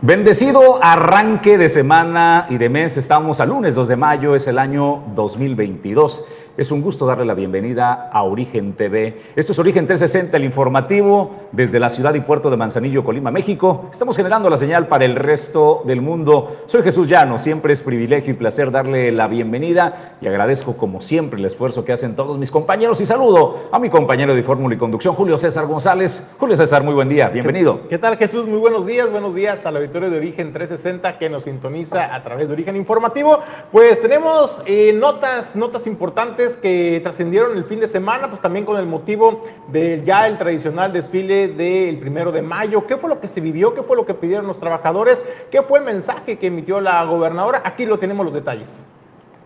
Bendecido arranque de semana y de mes. Estamos a lunes 2 de mayo, es el año 2022. Es un gusto darle la bienvenida a Origen TV. Esto es Origen 360, el informativo desde la ciudad y puerto de Manzanillo, Colima, México. Estamos generando la señal para el resto del mundo. Soy Jesús Llano, siempre es privilegio y placer darle la bienvenida y agradezco como siempre el esfuerzo que hacen todos mis compañeros y saludo a mi compañero de Fórmula y Conducción, Julio César González. Julio César, muy buen día, bienvenido. ¿Qué, tal Jesús? Muy buenos días, buenos días a la auditorio de Origen 360 que nos sintoniza a través de Origen Informativo. Pues tenemos eh, notas, notas importantes que trascendieron el fin de semana, pues también con el motivo de ya el tradicional desfile del primero de mayo. ¿Qué fue lo que se vivió? ¿Qué fue lo que pidieron los trabajadores? ¿Qué fue el mensaje que emitió la gobernadora? Aquí lo tenemos los detalles.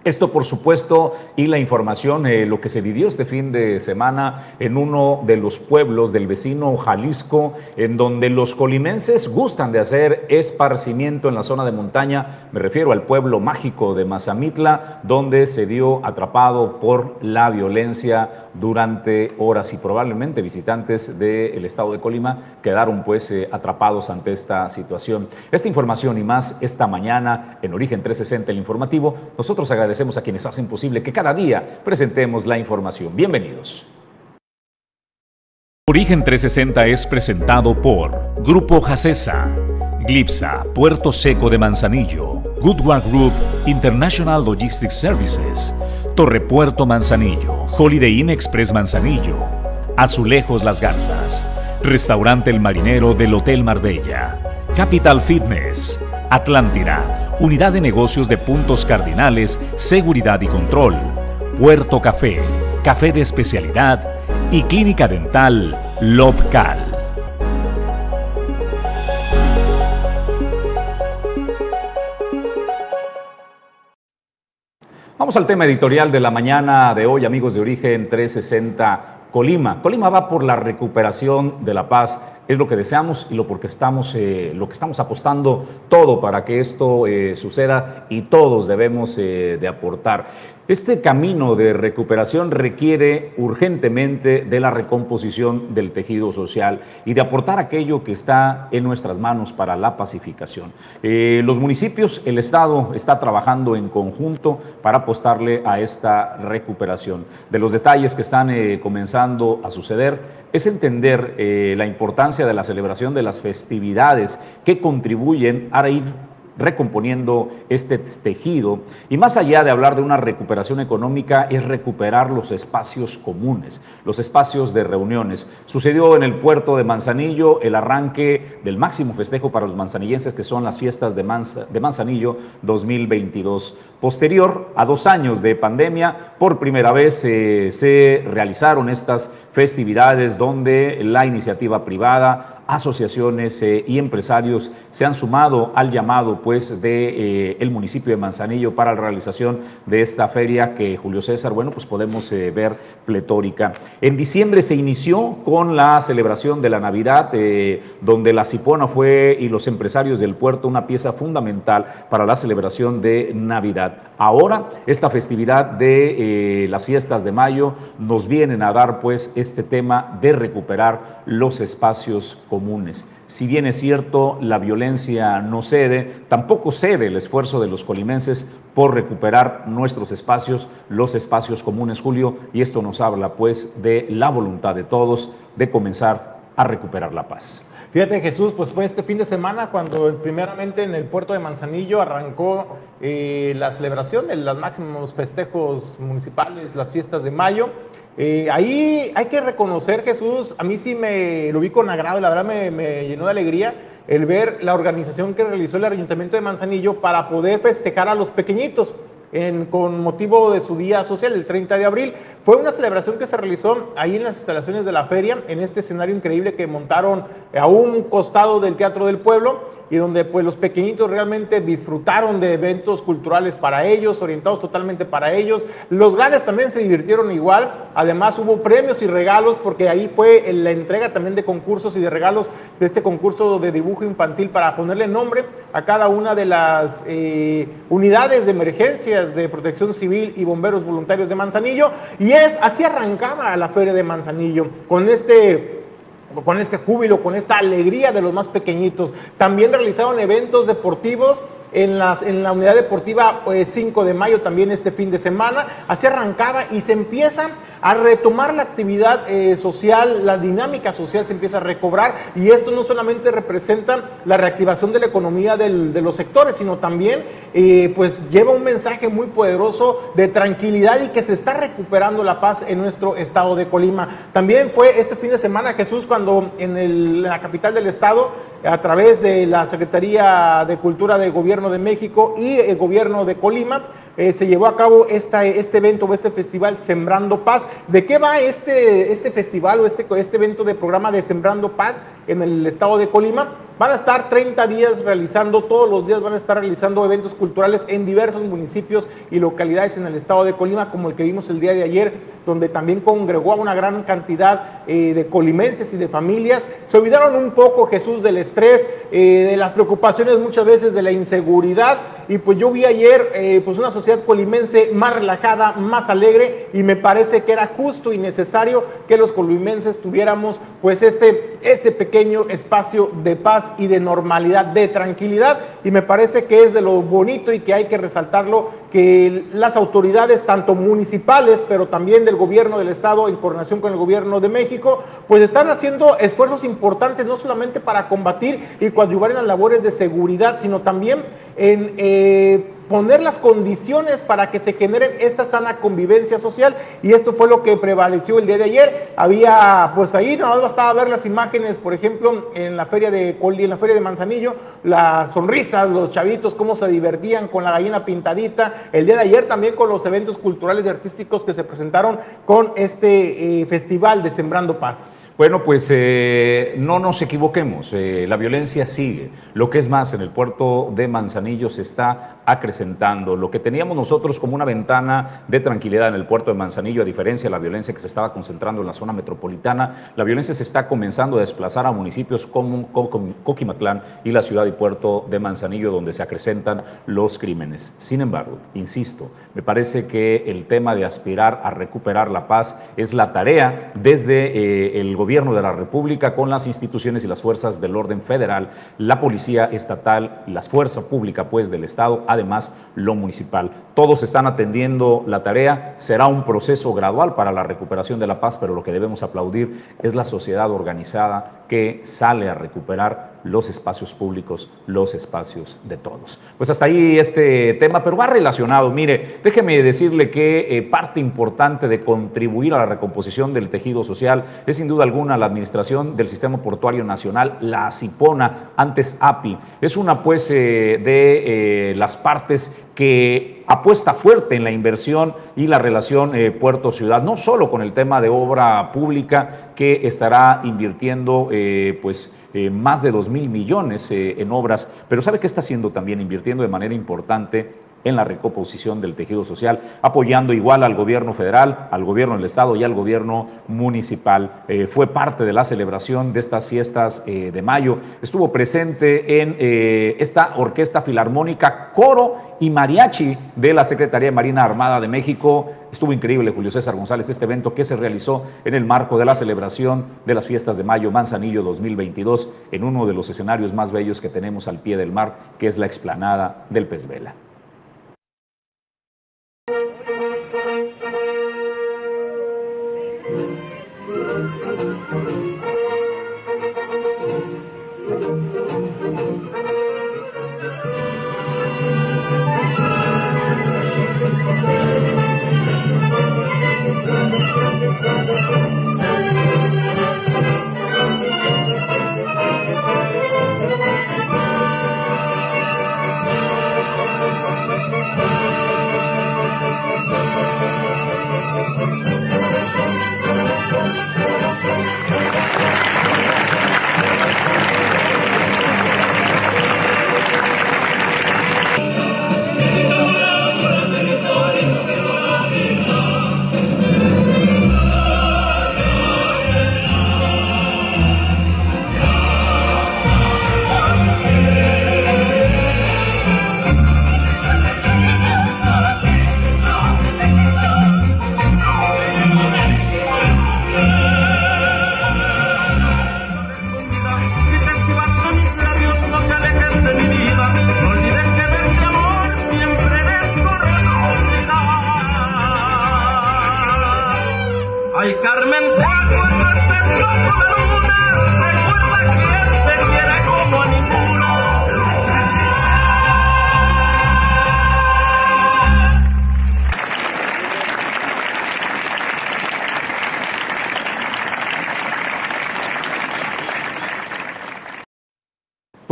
Esto, por supuesto, y la información, eh, lo que se vivió este fin de semana en uno de los pueblos del vecino Jalisco, en donde los colimenses gustan de hacer esparcimiento en la zona de montaña. Me refiero al pueblo mágico de Mazamitla, donde se dio atrapado por la violencia durante horas y probablemente visitantes del estado de Colima quedaron pues eh, atrapados ante esta situación. Esta información y más esta mañana en Origen 360, el informativo, nosotros agradecemos a quienes hacen posible que cada día presentemos la información. Bienvenidos. Origen 360 es presentado por Grupo Jacesa, Glipsa, Puerto Seco de Manzanillo, Goodward Group International Logistics Services, Torrepuerto Manzanillo, Holiday Inn Express Manzanillo, Azulejos Las Garzas, Restaurante El Marinero del Hotel Marbella, Capital Fitness, Atlántida, Unidad de Negocios de Puntos Cardinales, Seguridad y Control, Puerto Café, Café de Especialidad y Clínica Dental Lobcal. Vamos al tema editorial de la mañana de hoy, amigos de Origen 360 Colima. Colima va por la recuperación de la paz es lo que deseamos y lo, porque estamos, eh, lo que estamos apostando todo para que esto eh, suceda y todos debemos eh, de aportar. Este camino de recuperación requiere urgentemente de la recomposición del tejido social y de aportar aquello que está en nuestras manos para la pacificación. los municipios, el Estado está trabajando en conjunto para apostarle a esta recuperación. De los detalles que están comenzando a suceder, es entender la importancia de la celebración de las festividades que contribuyen a ir recomponiendo este tejido. Y más allá de hablar de una recuperación económica, es recuperar los espacios comunes, los espacios de reuniones. Sucedió en el puerto de Manzanillo el arranque del máximo festejo para los manzanillenses, que son las fiestas de, de Manzanillo 2022. Posterior a dos años de pandemia, por primera vez eh, se realizaron estas festividades donde la iniciativa privada asociaciones eh, y empresarios se han sumado al llamado pues de eh, el municipio de Manzanillo para la realización de esta feria que Julio César, bueno, pues podemos eh, ver pletórica. En diciembre se inició con la celebración de la Navidad, donde la Cipona fue y los empresarios del puerto una pieza fundamental para la celebración de Navidad. Ahora, esta festividad de las fiestas de mayo nos vienen a dar pues este tema de recuperar los espacios comunes. Si bien es cierto, la violencia no cede, tampoco cede el esfuerzo de los colimenses por recuperar nuestros espacios, los espacios comunes, Julio, y esto nos habla pues de la voluntad de todos de comenzar a recuperar la paz. Fíjate Jesús, pues fue este fin de semana cuando primeramente en el puerto de Manzanillo arrancó eh, la celebración de los máximos festejos municipales, las fiestas de mayo. Eh, ahí hay que reconocer, Jesús, a mí sí me lo vi con agrado, la verdad me, llenó de alegría el ver la organización que realizó el Ayuntamiento de Manzanillo para poder festejar a los pequeñitos. con motivo de su día social, el 30 de abril, Fue una celebración que se realizó ahí en las instalaciones de la feria, en este escenario increíble que montaron a un costado del Teatro del Pueblo y donde pues los pequeñitos realmente disfrutaron de eventos culturales para ellos, orientados totalmente para ellos. Los grandes también se divirtieron igual, además hubo premios y regalos porque ahí fue la entrega también de concursos y de regalos de este concurso de dibujo infantil para ponerle nombre a cada una de las eh, unidades de emergencias de protección civil y bomberos voluntarios de Manzanillo y así arrancaba la feria de Manzanillo con este con este júbilo, con esta alegría de los más pequeñitos. También realizaron eventos deportivos en, la unidad deportiva 5 pues, de mayo también este fin de semana. Así arrancaba y se empieza a retomar la actividad eh, social, la dinámica social se empieza a recobrar y esto no solamente representa la reactivación de la economía de los sectores, sino también eh, pues lleva un mensaje muy poderoso de tranquilidad y que se está recuperando la paz en nuestro estado de Colima. También fue este fin de semana Jesús cuando en la capital del estado a través de la Secretaría de Cultura del Gobierno de México y el Gobierno de Colima, eh, se llevó a cabo esta, este evento o este festival Sembrando Paz. ¿De qué va este, este festival o este, este evento de programa de Sembrando Paz en el estado de Colima? Van a estar 30 días realizando, todos los días van a estar realizando eventos culturales en diversos municipios y localidades en el estado de Colima, como el que vimos el día de ayer, donde también congregó a una gran cantidad eh, de colimenses y de familias. Se olvidaron un poco, Jesús, del estrés, eh, de las preocupaciones muchas veces de la inseguridad. Y pues yo vi ayer pues una sociedad sociedad colimense más relajada, más alegre y me parece que era justo y necesario que los colimenses tuviéramos pues este, este pequeño espacio de paz y de normalidad, de tranquilidad. Y me parece que es de lo bonito y que hay que resaltarlo que las autoridades, tanto municipales, pero también del gobierno del Estado, en coordinación con el gobierno de México, pues están haciendo esfuerzos importantes, no solamente para combatir y coadyuvar en las labores de seguridad, sino también en eh, poner las condiciones para que se genere esta sana convivencia social y esto fue lo que prevaleció el día de ayer. Había, pues ahí nada más bastaba ver las imágenes, por ejemplo, en la feria de Coli, en la feria de Manzanillo, las sonrisas, los chavitos, cómo se divertían con la gallina pintadita, el día de ayer también con los eventos culturales y artísticos que se presentaron con este eh, festival de Sembrando Paz. Bueno, pues eh, no nos equivoquemos, eh, la violencia sigue. Lo que es más, en el puerto de Manzanillo se está acrecentando. Lo que teníamos nosotros como una ventana de tranquilidad en el puerto de Manzanillo, a diferencia de la violencia que se estaba concentrando en la zona metropolitana, la violencia se está comenzando a desplazar a municipios como Coquimatlán y la ciudad y puerto de Manzanillo, donde se acrecentan los crímenes. Sin embargo, insisto, me parece que el tema de aspirar a recuperar la paz es la tarea desde eh, el gobierno de la República con las instituciones y las fuerzas del orden federal, la policía estatal, las fuerzas públicas pues del Estado, además lo municipal. Todos están atendiendo la tarea, será un proceso gradual para la recuperación de la paz, pero lo que debemos aplaudir es la sociedad organizada que sale a recuperar los espacios públicos, los espacios de todos. Pues hasta ahí este tema, pero va relacionado. Mire, déjeme decirle que eh, parte importante de contribuir a la recomposición del tejido social es sin duda alguna la administración del Sistema Portuario Nacional, la CIPONA, antes API. Es una pues eh, de eh, las partes que apuesta fuerte en la inversión y la relación puerto-ciudad, no solo con el tema de obra pública que estará invirtiendo pues eh, más de 2 mil millones eh, en obras, pero ¿sabe qué está haciendo también? Invirtiendo de manera importante en la recomposición del tejido social, apoyando igual al gobierno federal, al gobierno del estado y al gobierno municipal. Eh, fue parte de la celebración de estas fiestas de mayo. Estuvo presente en esta orquesta filarmónica, coro y mariachi de la Secretaría de Marina Armada de México. Estuvo increíble, Julio César González, este evento que se realizó en el marco de la celebración de las fiestas de Mayo Manzanillo 2022 en uno de los escenarios más bellos que tenemos al pie del mar, que es la explanada del Pez Vela.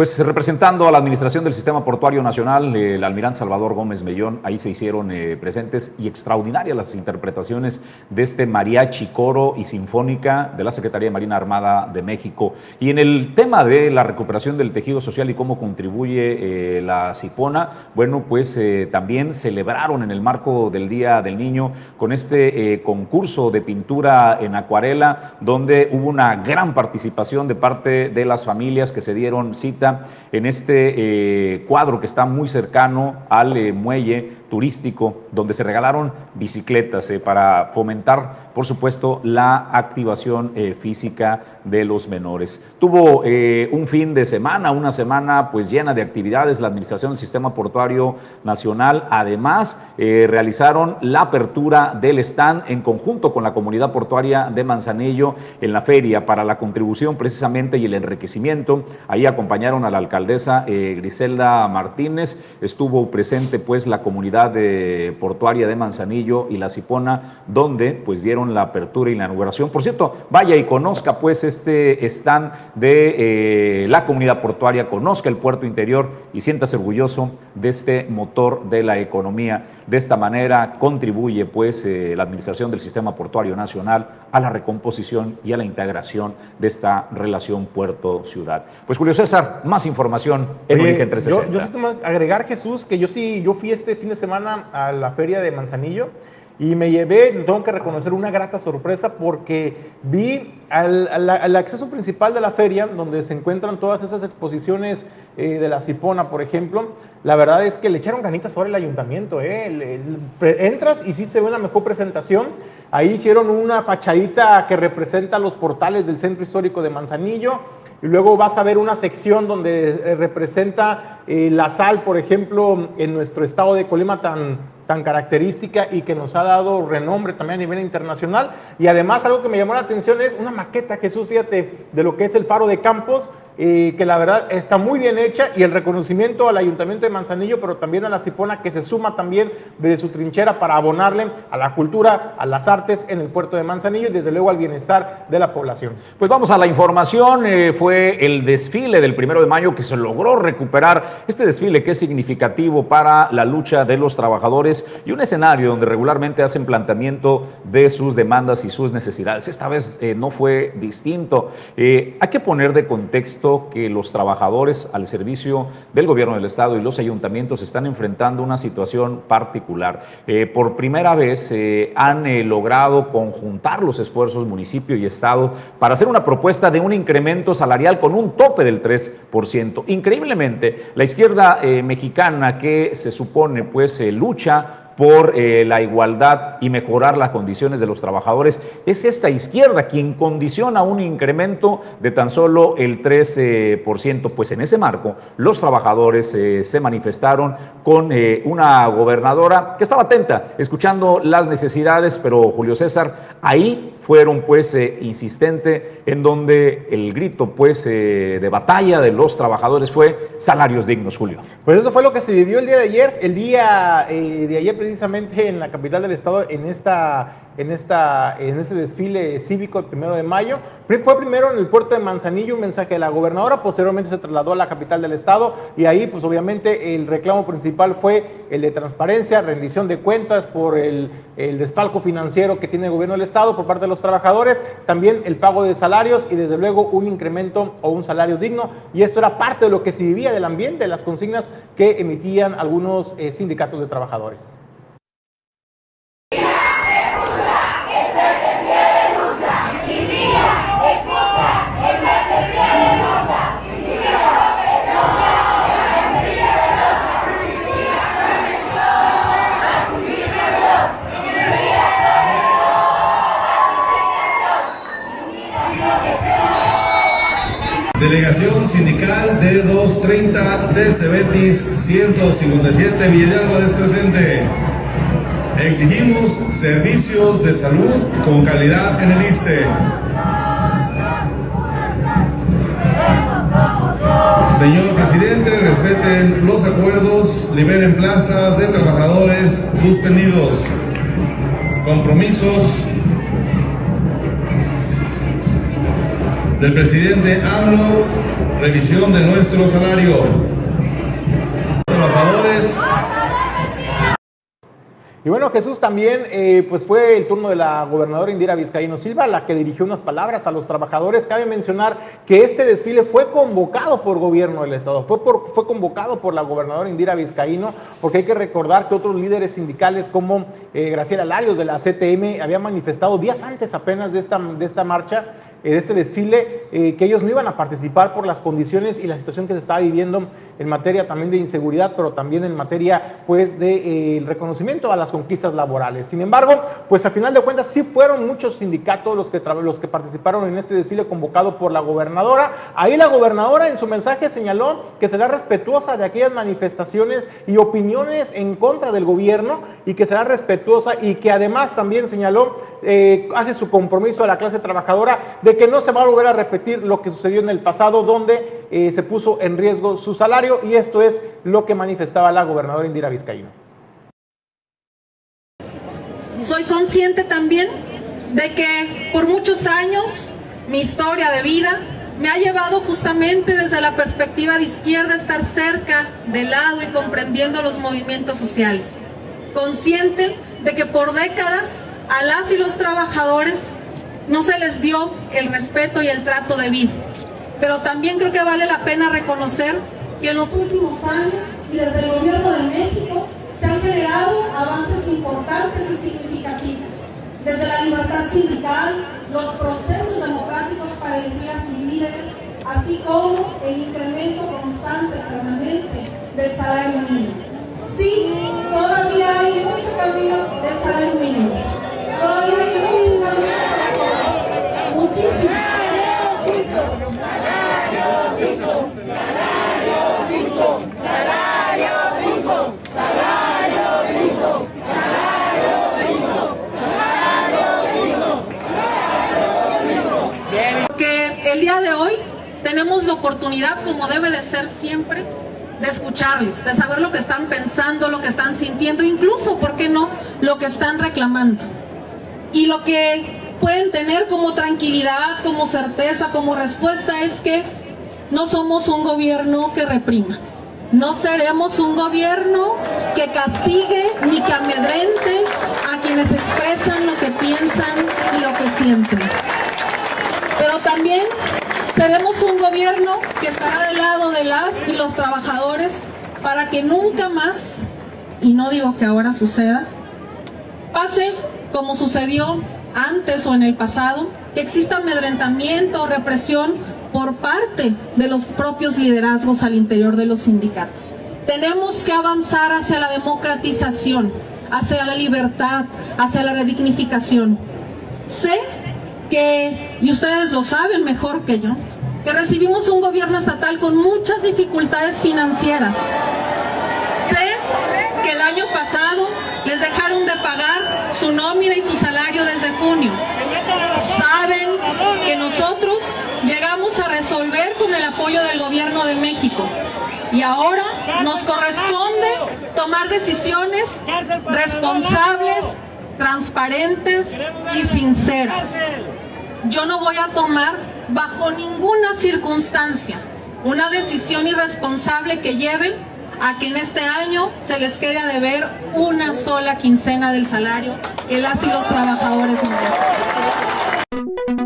Pues representando a la Administración del Sistema Portuario Nacional, el almirante Salvador Gómez Mellón, ahí se hicieron eh, presentes y extraordinarias las interpretaciones de este mariachi, coro y sinfónica de la Secretaría de Marina Armada de México. Y en el tema de la recuperación del tejido social y cómo contribuye eh, la CIPONA, bueno, pues eh, también celebraron en el marco del Día del Niño con este concurso de pintura en acuarela, donde hubo una gran participación de parte de las familias que se dieron cita en este eh, cuadro que está muy cercano al eh, muelle turístico, donde se regalaron bicicletas eh, para fomentar, por supuesto, la activación física de los menores. Tuvo un fin de semana, una semana pues llena de actividades, la Administración del Sistema Portuario Nacional. Además, realizaron la apertura del stand en conjunto con la comunidad portuaria de Manzanillo en la feria para la contribución precisamente y el enriquecimiento. Ahí acompañaron a la alcaldesa eh, Griselda Martínez, estuvo presente pues la comunidad de portuaria de Manzanillo y La Cipona, donde pues dieron la apertura y la inauguración. Por cierto, vaya y conozca pues este stand de eh, la comunidad portuaria, conozca el puerto interior y siéntase orgulloso de este motor de la economía. De esta manera contribuye pues eh, la administración del sistema portuario nacional a la recomposición y a la integración de esta relación puerto-ciudad. Pues Julio César, más información en Origen 360. Yo, yo agregar, Jesús, que yo sí, yo fui este fin de semana a la feria de Manzanillo y me llevé, tengo que reconocer, una grata sorpresa porque vi al, acceso principal de la feria, donde se encuentran todas esas exposiciones eh, de la Cipona, por ejemplo, la verdad es que le echaron ganitas sobre el ayuntamiento. Eh. entras y sí se ve una mejor presentación. Ahí hicieron una fachadita que representa los portales del centro histórico de Manzanillo y luego vas a ver una sección donde eh, representa eh, la sal, por ejemplo, en nuestro estado de Colima tan, tan característica y que nos ha dado renombre también a nivel internacional. Y además algo que me llamó la atención es una maqueta, Jesús, fíjate, de lo que es el faro de Campos, que la verdad está muy bien hecha y el reconocimiento al Ayuntamiento de Manzanillo, pero también a la Cipona que se suma también desde su trinchera para abonarle a la cultura, a las artes en el puerto de Manzanillo y desde luego al bienestar de la población. Pues vamos a la información, eh, fue el desfile del primero de mayo que se logró recuperar, este desfile que es significativo para la lucha de los trabajadores y un escenario donde regularmente hacen planteamiento de sus demandas y sus necesidades. Esta vez eh, no fue distinto. Eh, hay que poner de contexto que los trabajadores al servicio del gobierno del Estado y los ayuntamientos están enfrentando una situación particular. Eh, por primera vez eh, han eh, logrado conjuntar los esfuerzos municipio y Estado para hacer una propuesta de un incremento salarial con un tope del 3%. Increíblemente, la izquierda mexicana que se supone pues lucha por eh, la igualdad y mejorar las condiciones de los trabajadores. Es esta izquierda quien condiciona un incremento de tan solo el 13%. Pues en ese marco, los trabajadores eh, se manifestaron con eh, una gobernadora que estaba atenta, escuchando las necesidades, pero Julio César, ahí fueron pues insistente en donde el grito pues de batalla de los trabajadores fue salarios dignos, Julio. Pues eso fue lo que se vivió el día de ayer, el día de ayer precisamente en la capital del estado en esta en, esta, en este desfile cívico el primero de mayo. Fue primero en el puerto de Manzanillo un mensaje de la gobernadora, posteriormente se trasladó a la capital del estado y ahí pues obviamente el reclamo principal fue el de transparencia, rendición de cuentas por el, el desfalco financiero que tiene el gobierno del estado por parte de los trabajadores, también el pago de salarios y desde luego un incremento o un salario digno y esto era parte de lo que se vivía del ambiente, las consignas que emitían algunos eh, sindicatos de trabajadores. 230 de Cebetis 157 Villa Álvarez presente. Exigimos servicios de salud con calidad en el ISTE. Señor presidente, respeten los acuerdos, liberen plazas de trabajadores suspendidos. Compromisos del presidente AMLO revisión de nuestro salario. Y bueno, Jesús también, eh, pues fue el turno de la gobernadora Indira Vizcaíno Silva, la que dirigió unas palabras a los trabajadores. Cabe mencionar que este desfile fue convocado por gobierno del Estado, fue, fue convocado por la gobernadora Indira Vizcaíno, porque hay que recordar que otros líderes sindicales como eh, Graciela Larios de la CTM habían manifestado días antes apenas de esta, de esta marcha de este desfile, eh, que ellos no iban a participar por las condiciones y la situación que se estaba viviendo en materia también de inseguridad, pero también en materia pues de eh, reconocimiento a las conquistas laborales. Sin embargo, pues a final de cuentas sí fueron muchos sindicatos los que, los que participaron en este desfile convocado por la gobernadora. Ahí la gobernadora en su mensaje señaló que será respetuosa de aquellas manifestaciones y opiniones en contra del gobierno y que será respetuosa y que además también señaló, eh, hace su compromiso a la clase trabajadora de que no se va a volver a repetir lo que sucedió en el pasado, donde eh, se puso en riesgo su salario, y esto es lo que manifestaba la gobernadora Indira Vizcaíno. Soy consciente también de que por muchos años mi historia de vida me ha llevado justamente desde la perspectiva de izquierda a estar cerca, del lado y comprendiendo los movimientos sociales. Consciente de que por décadas a las y los trabajadores no se les dio el respeto y el trato debido. Pero también creo que vale la pena reconocer que en los últimos años y desde el gobierno de México se han generado avances importantes y significativos. Desde la libertad sindical, los procesos democráticos para elegir a líderes, así como el incremento constante, permanente del salario mínimo. Sí, todavía hay mucho camino del salario mínimo. Todavía hay mucho camino porque el día de hoy tenemos la oportunidad, como debe de ser siempre, de escucharles, de saber lo que están pensando, lo que están sintiendo, incluso, ¿por qué no?, lo que están reclamando. Y lo que pueden tener como tranquilidad, como certeza, como respuesta es que no somos un gobierno que reprima. No seremos un gobierno que castigue ni que amedrente a quienes expresan lo que piensan y lo que sienten. Pero también seremos un gobierno que estará del lado de las y los trabajadores para que nunca más, y no digo que ahora suceda, pase como sucedió antes o en el pasado, que exista amedrentamiento o represión por parte de los propios liderazgos al interior de los sindicatos. Tenemos que avanzar hacia la democratización, hacia la libertad, hacia la redignificación. Sé que, y ustedes lo saben mejor que yo, que recibimos un gobierno estatal con muchas dificultades financieras. Sé que el año pasado les dejaron de pagar su nómina y su salario desde junio. Saben que nosotros llegamos a resolver con el apoyo del gobierno de México. Y ahora nos corresponde tomar decisiones responsables, transparentes y sinceras. Yo no voy a tomar bajo ninguna circunstancia una decisión irresponsable que lleve a que en este año se les quede a deber una sola quincena del salario que las y los trabajadores merecen.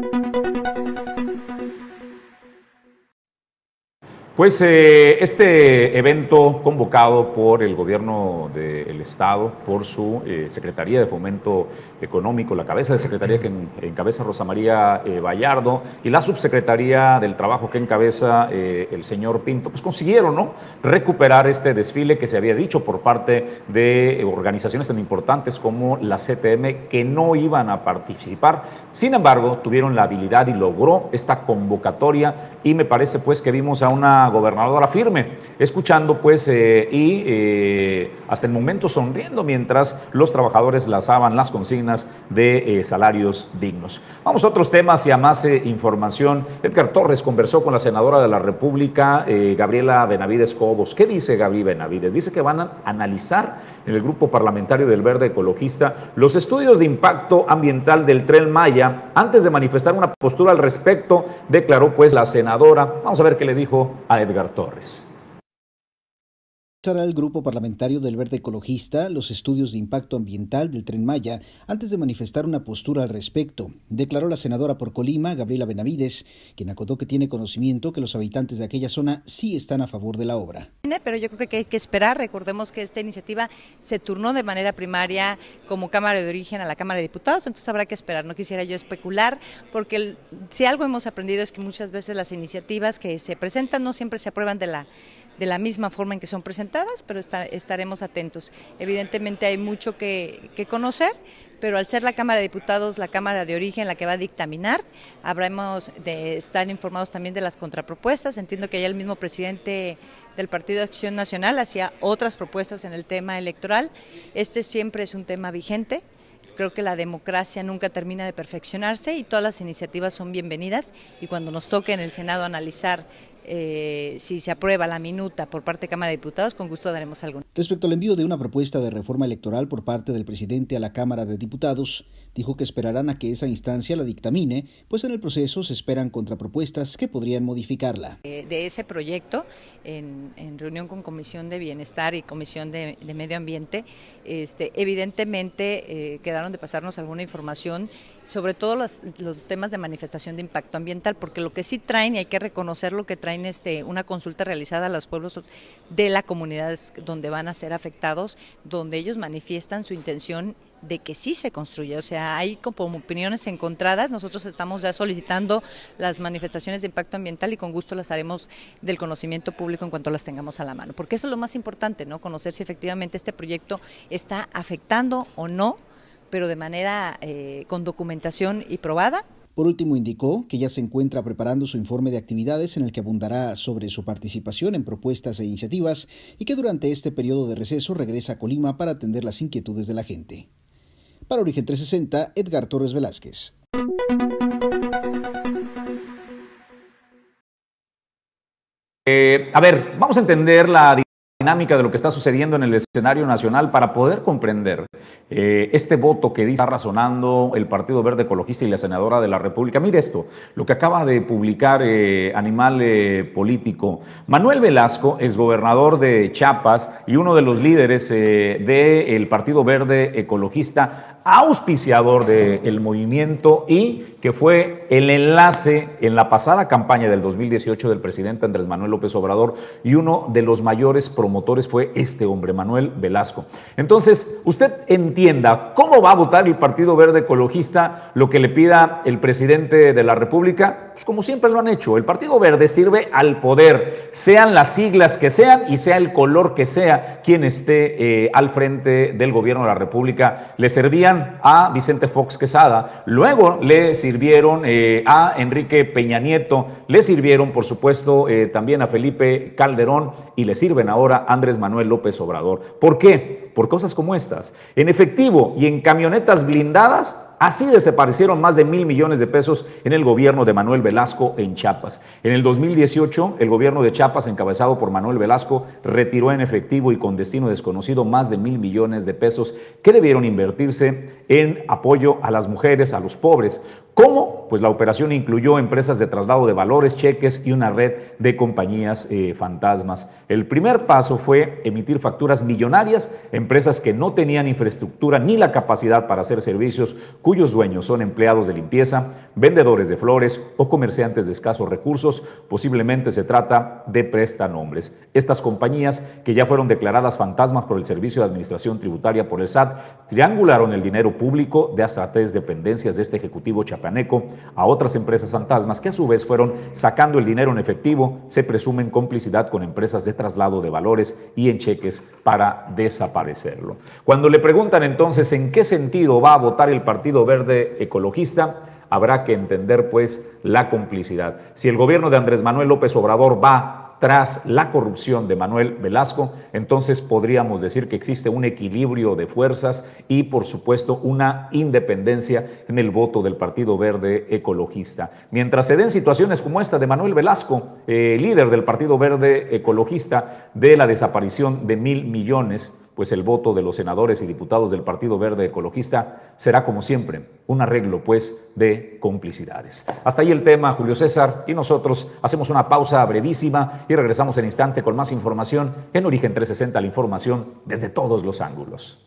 Pues eh, este evento convocado por el gobierno del Estado, por su eh, Secretaría de Fomento Económico, la cabeza de Secretaría que encabeza Rosa María eh, Vallardo y la subsecretaría del Trabajo que encabeza el señor Pinto, pues consiguieron ¿no? recuperar este desfile que se había dicho por parte de organizaciones tan importantes como la CTM que no iban a participar. Sin embargo, tuvieron la habilidad y logró esta convocatoria y me parece pues que vimos a una gobernadora firme, escuchando pues eh, y eh, hasta el momento sonriendo mientras los trabajadores lazaban las consignas de eh, salarios dignos. Vamos a otros temas y a más información. Edgar Torres conversó con la senadora de la República, Gabriela Benavides Cobos. ¿Qué dice Gabriela Benavides? Dice que van a analizar en el grupo parlamentario del Verde Ecologista los estudios de impacto ambiental del tren Maya antes de manifestar una postura al respecto, declaró pues la senadora. Vamos a ver qué le dijo a Edgar Torres el Grupo Parlamentario del Verde Ecologista los estudios de impacto ambiental del Tren Maya antes de manifestar una postura al respecto, declaró la senadora por Colima, Gabriela Benavides, quien acotó que tiene conocimiento que los habitantes de aquella zona sí están a favor de la obra. Pero yo creo que hay que esperar, recordemos que esta iniciativa se turnó de manera primaria como Cámara de Origen a la Cámara de Diputados, entonces habrá que esperar, no quisiera yo especular, porque si algo hemos aprendido es que muchas veces las iniciativas que se presentan no siempre se aprueban de la de la misma forma en que son presentadas, pero estaremos atentos. Evidentemente hay mucho que, conocer, pero al ser la Cámara de Diputados la Cámara de Origen la que va a dictaminar, habremos de estar informados también de las contrapropuestas. Entiendo que ya el mismo presidente del Partido de Acción Nacional hacía otras propuestas en el tema electoral. Este siempre es un tema vigente. Creo que la democracia nunca termina de perfeccionarse y todas las iniciativas son bienvenidas y cuando nos toque en el Senado analizar eh, si se aprueba la minuta por parte de Cámara de Diputados, con gusto daremos algo. Respecto al envío de una propuesta de reforma electoral por parte del presidente a la Cámara de Diputados, dijo que esperarán a que esa instancia la dictamine, pues en el proceso se esperan contrapropuestas que podrían modificarla. Eh, de ese proyecto, en, reunión con Comisión de Bienestar y Comisión de, Medio Ambiente, este, evidentemente eh, quedaron de pasarnos alguna información sobre todo los, temas de manifestación de impacto ambiental, porque lo que sí traen, y hay que reconocer lo que traen este, una consulta realizada a los pueblos de la comunidad donde van a ser afectados, donde ellos manifiestan su intención de que sí se construya. O sea, hay como opiniones encontradas. Nosotros estamos ya solicitando las manifestaciones de impacto ambiental y con gusto las haremos del conocimiento público en cuanto las tengamos a la mano. Porque eso es lo más importante, ¿no? Conocer si efectivamente este proyecto está afectando o no pero de manera eh, con documentación y probada. Por último, indicó que ya se encuentra preparando su informe de actividades en el que abundará sobre su participación en propuestas e iniciativas y que durante este periodo de receso regresa a Colima para atender las inquietudes de la gente. Para Origen 360, Edgar Torres Velázquez. Eh, a ver, vamos a entender la dinámica de lo que está sucediendo en el escenario nacional para poder comprender eh, este voto que dice, está razonando el Partido Verde Ecologista y la senadora de la República. Mire esto, lo que acaba de publicar eh, Animal eh, Político. Manuel Velasco, exgobernador de Chiapas y uno de los líderes del Partido Verde Ecologista, auspiciador del movimiento y que fue el enlace en la pasada campaña del 2018 del presidente Andrés Manuel López Obrador y uno de los mayores promotores fue este hombre, Manuel Velasco. Entonces, usted entienda cómo va a votar el Partido Verde Ecologista lo que le pida el presidente de la República, pues como siempre lo han hecho. El Partido Verde sirve al poder, sean las siglas que sean y sea el color que sea quien esté eh, al frente del gobierno de la República. Le servían a Vicente Fox Quesada, luego le sirvieron eh, a Enrique Peña Nieto, le sirvieron por supuesto eh, también a Felipe Calderón y le sirven ahora Andrés Manuel López Obrador. ¿Por qué? Por cosas como estas. En efectivo y en camionetas blindadas Así desaparecieron más de mil millones de pesos en el gobierno de Manuel Velasco en Chiapas. En el 2018, el gobierno de Chiapas, encabezado por Manuel Velasco, retiró en efectivo y con destino desconocido más de mil millones de pesos que debieron invertirse en apoyo a las mujeres, a los pobres. ¿Cómo? Pues la operación incluyó empresas de traslado de valores, cheques y una red de compañías eh, fantasmas. El primer paso fue emitir facturas millonarias, empresas que no tenían infraestructura ni la capacidad para hacer servicios cuyos dueños son empleados de limpieza, vendedores de flores o comerciantes de escasos recursos. Posiblemente se trata de prestanombres. Estas compañías, que ya fueron declaradas fantasmas por el Servicio de Administración Tributaria por el SAT, triangularon el dinero público de hasta tres dependencias de este Ejecutivo chapaneco a otras empresas fantasmas que a su vez fueron sacando el dinero en efectivo, se presumen complicidad con empresas de traslado de valores y en cheques para desaparecerlo. Cuando le preguntan entonces en qué sentido va a votar el partido Verde Ecologista, habrá que entender pues la complicidad. Si el gobierno de Andrés Manuel López Obrador va tras la corrupción de Manuel Velasco, entonces podríamos decir que existe un equilibrio de fuerzas y por supuesto una independencia en el voto del Partido Verde Ecologista. Mientras se den situaciones como esta de Manuel Velasco, eh, líder del Partido Verde Ecologista, de la desaparición de mil millones, pues el voto de los senadores y diputados del Partido Verde Ecologista será como siempre un arreglo pues de complicidades. Hasta ahí el tema, Julio César, y nosotros hacemos una pausa brevísima y regresamos en instante con más información en Origen 360, la información desde todos los ángulos.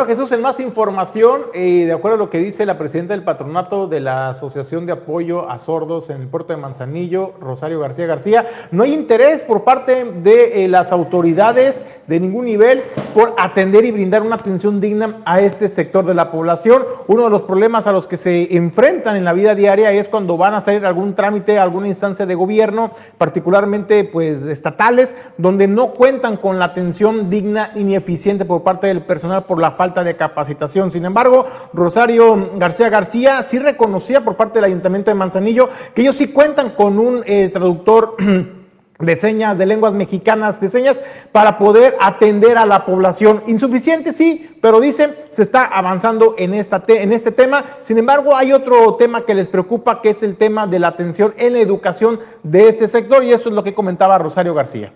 Bueno, Jesús, en más información, eh, de acuerdo a lo que dice la presidenta del patronato de la Asociación de Apoyo a Sordos en el puerto de Manzanillo, Rosario García García, no hay interés por parte de eh, las autoridades de ningún nivel por atender y brindar una atención digna a este sector de la población. Uno de los problemas a los que se enfrentan en la vida diaria es cuando van a hacer algún trámite, alguna instancia de gobierno, particularmente pues estatales, donde no cuentan con la atención digna y ni eficiente por parte del personal por la falta de capacitación. Sin embargo, Rosario García García sí reconocía por parte del Ayuntamiento de Manzanillo que ellos sí cuentan con un eh, traductor. de señas, de lenguas mexicanas, de señas, para poder atender a la población. Insuficiente, sí, pero dicen, se está avanzando en, esta en este tema. Sin embargo, hay otro tema que les preocupa, que es el tema de la atención en la educación de este sector, y eso es lo que comentaba Rosario García.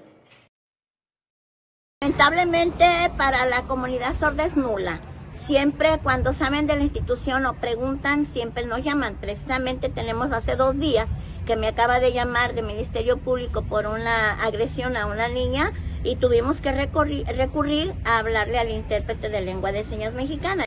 Lamentablemente para la comunidad sorda es nula. Siempre cuando saben de la institución o preguntan, siempre nos llaman. Precisamente tenemos hace dos días que me acaba de llamar del Ministerio Público por una agresión a una niña y tuvimos que recurrir, a hablarle al intérprete de lengua de señas mexicana.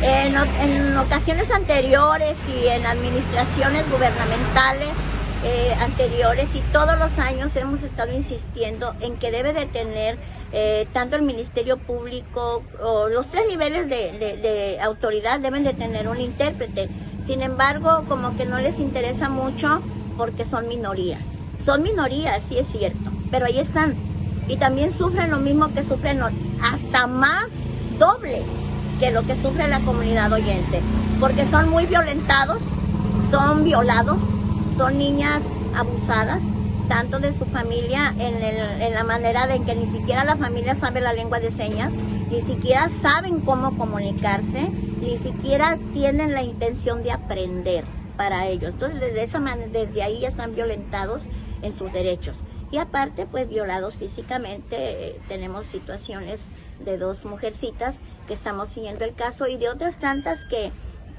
En, en ocasiones anteriores y en administraciones gubernamentales eh, anteriores y todos los años hemos estado insistiendo en que debe de tener eh, tanto el Ministerio Público o los tres niveles de, autoridad deben de tener un intérprete. Sin embargo, como que no les interesa mucho porque son minoría. Son minorías, sí es cierto, pero ahí están. Y también sufren lo mismo que sufren hasta más doble que lo que sufre la comunidad oyente, porque son muy violentados, son violados, son niñas abusadas, tanto de su familia en, la manera de que ni siquiera la familia sabe la lengua de señas, ni siquiera saben cómo comunicarse, ni siquiera tienen la intención de aprender para ellos. Entonces, desde esa desde ahí ya están violentados en sus derechos. Y aparte, pues violados físicamente, eh, tenemos situaciones de dos mujercitas que estamos siguiendo el caso y de otras tantas que,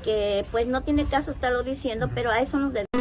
que pues no tiene caso estarlo diciendo, pero a eso nos debemos.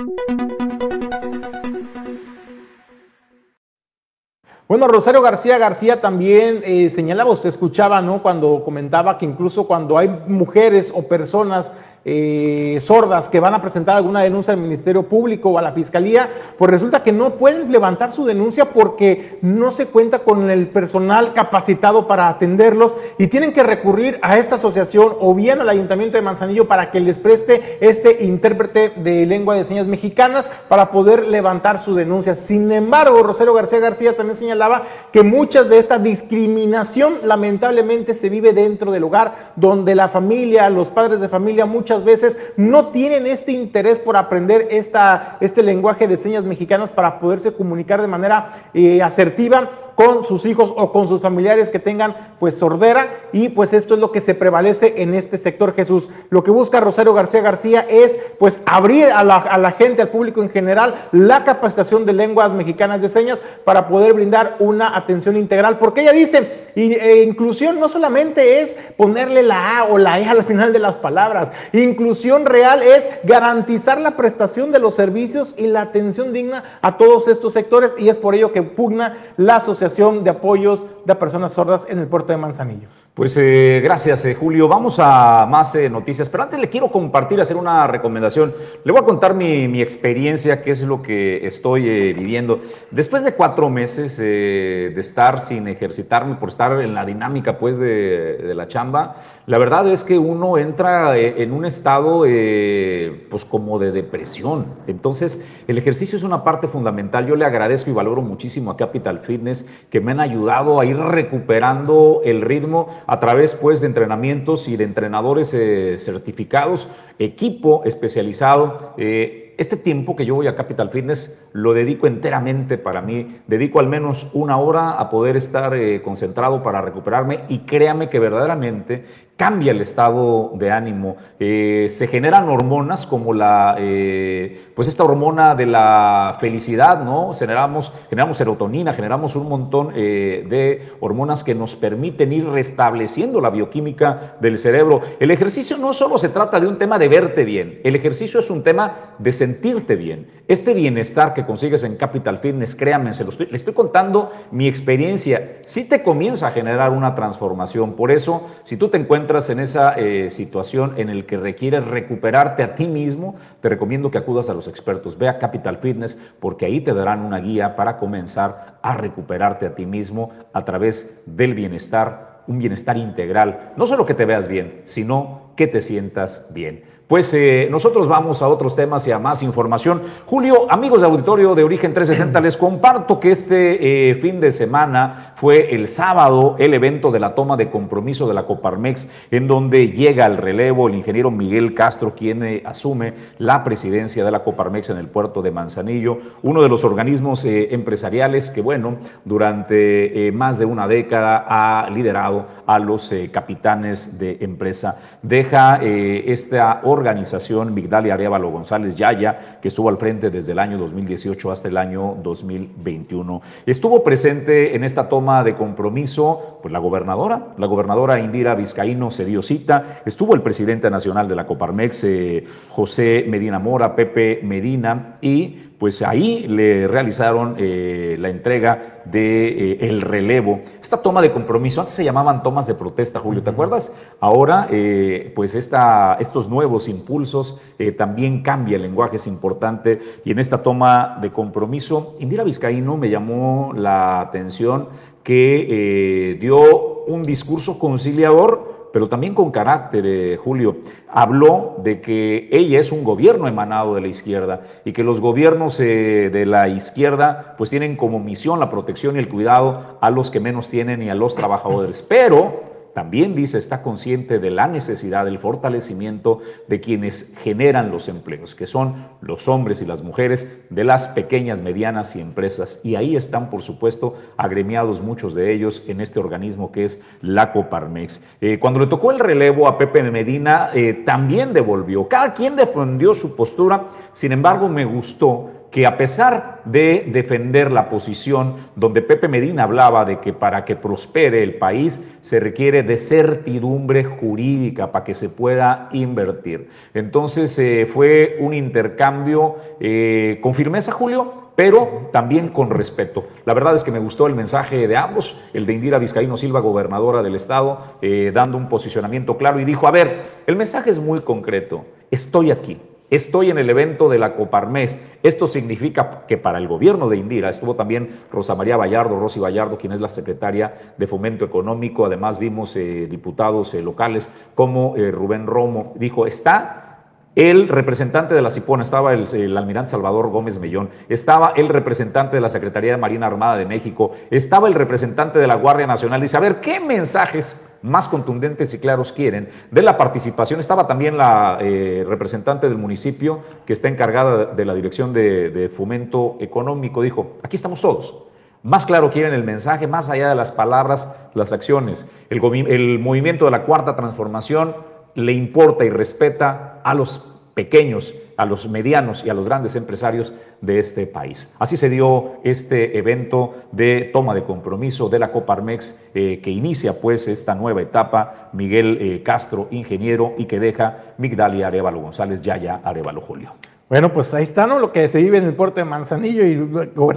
Bueno, Rosario García García también eh, señalaba, usted escuchaba, ¿no? Cuando comentaba que incluso cuando hay mujeres o personas eh, sordas que van a presentar alguna denuncia al Ministerio Público o a la Fiscalía, pues resulta que no pueden levantar su denuncia porque no se cuenta con el personal capacitado para atenderlos y tienen que recurrir a esta asociación o bien al Ayuntamiento de Manzanillo para que les preste este intérprete de lengua de señas mexicanas para poder levantar su denuncia. Sin embargo, Rosario García García también señalaba que muchas de esta discriminación lamentablemente se vive dentro del hogar, donde la familia, los padres de familia, muchas muchas veces no tienen este interés por aprender esta, este lenguaje de señas mexicanas para poderse comunicar de manera eh, asertiva con sus hijos o con sus familiares que tengan pues sordera y pues esto es lo que se prevalece en este sector Jesús. Lo que busca Rosario García García es pues abrir a la, a la gente, al público en general, la capacitación de lenguas mexicanas de señas para poder brindar una atención integral. Porque ella dice, e inclusión no solamente es ponerle la A o la E al final de las palabras, inclusión real es garantizar la prestación de los servicios y la atención digna a todos estos sectores y es por ello que pugna la Asociación de Apoyos de Personas Sordas en el puerto de Manzanillo. Pues eh, gracias, eh, Julio. Vamos a más eh, noticias, pero antes le quiero compartir, hacer una recomendación. Le voy a contar mi, experiencia, qué es lo que estoy viviendo. Después de cuatro meses de estar sin ejercitarme, por estar en la dinámica pues de, de la chamba, la verdad es que uno entra en un estado pues como de depresión. Entonces, el ejercicio es una parte fundamental. Yo le agradezco y valoro muchísimo a Capital Fitness que me han ayudado a ir recuperando el ritmo a través pues de entrenamientos y de entrenadores eh, certificados, equipo especializado. Eh, este tiempo que yo voy a Capital Fitness lo dedico enteramente para mí. Dedico al menos una hora a poder estar eh, concentrado para recuperarme y créame que verdaderamente cambia el estado de ánimo. Eh, se generan hormonas como la, eh, pues esta hormona de la felicidad, ¿no? Generamos, generamos serotonina, generamos un montón de hormonas que nos permiten ir restableciendo la bioquímica del cerebro. El ejercicio no solo se trata de un tema de verte bien, el ejercicio es un tema de sentir sentirte bien. Este bienestar que consigues en Capital Fitness, créanme, se estoy, le estoy contando mi experiencia, sí te comienza a generar una transformación. Por eso, si tú te encuentras en esa eh, situación en el que requieres recuperarte a ti mismo, te recomiendo que acudas a los expertos. Ve a Capital Fitness porque ahí te darán una guía para comenzar a recuperarte a ti mismo a través del bienestar, un bienestar integral. No solo que te veas bien, sino que te sientas bien. Pues eh, nosotros vamos a otros temas y a más información. Julio, amigos de auditorio de Origen 360, les comparto que este eh, fin de semana fue el sábado el evento de la toma de compromiso de la Coparmex, en donde llega al relevo el ingeniero Miguel Castro, quien eh, asume la presidencia de la Coparmex en el puerto de Manzanillo, uno de los organismos empresariales que, bueno, durante más de una década ha liderado a los capitanes de empresa. Deja esta organización organización Migdalia Arevalo González Yaya, que estuvo al frente desde el año 2018 hasta el año 2021. Estuvo presente en esta toma de compromiso pues, la gobernadora, la gobernadora Indira Vizcaíno se dio cita, estuvo el presidente nacional de la Coparmex, eh, José Medina Mora, Pepe Medina, y pues ahí le realizaron eh, la entrega de eh, el relevo. Esta toma de compromiso, antes se llamaban tomas de protesta, Julio, ¿te acuerdas? Ahora, eh, pues esta, estos nuevos impulsos también cambia el lenguaje, es importante. Y en esta toma de compromiso, Indira Vizcaíno me llamó la atención que dio un discurso conciliador pero también con carácter, eh, Julio. Habló de que ella es un gobierno emanado de la izquierda y que los gobiernos eh, de la izquierda pues tienen como misión la protección y el cuidado a los que menos tienen y a los trabajadores. Pero también dice, está consciente de la necesidad del fortalecimiento de quienes generan los empleos, que son los hombres y las mujeres de las pequeñas, medianas y empresas. Y ahí están, por supuesto, agremiados muchos de ellos en este organismo que es la Coparmex. Eh, cuando le tocó el relevo a Pepe Medina, eh, también devolvió. Cada quien defendió su postura, sin embargo, me gustó que a pesar de defender la posición donde Pepe Medina hablaba de que para que prospere el país se requiere de certidumbre jurídica para que se pueda invertir. Entonces eh, fue un intercambio eh, con firmeza, Julio, pero también con respeto. La verdad es que me gustó el mensaje de ambos, el de Indira Vizcaíno Silva, gobernadora del estado, eh, dando un posicionamiento claro y dijo, a ver, el mensaje es muy concreto, estoy aquí, Estoy en el evento de la Coparmes. Esto significa que para el gobierno de Indira estuvo también Rosa María Vallardo, Rosy Vallardo, quien es la secretaria de Fomento Económico. Además vimos eh, diputados eh, locales como eh, Rubén Romo. Dijo, está el representante de la CIPONA, estaba el, almirante Salvador Gómez Mellón, estaba el representante de la Secretaría de Marina Armada de México, estaba el representante de la Guardia Nacional. Dice, a ver, ¿qué mensajes más contundentes y claros quieren de la participación? Estaba también la eh, representante del municipio que está encargada de la Dirección de, Fomento Económico. Dijo, aquí estamos todos. Más claro quieren el mensaje, más allá de las palabras, las acciones. El movimiento de la Cuarta Transformación le importa y respeta a los pequeños, a los medianos y a los grandes empresarios de este país. Así se dio este evento de toma de compromiso de la Coparmex eh, que inicia pues esta nueva etapa, Miguel eh, Castro, ingeniero, y que deja Migdalia Arevalo González, Yaya Arevalo Julio. Bueno, pues ahí está, ¿no? Lo que se vive en el puerto de Manzanillo y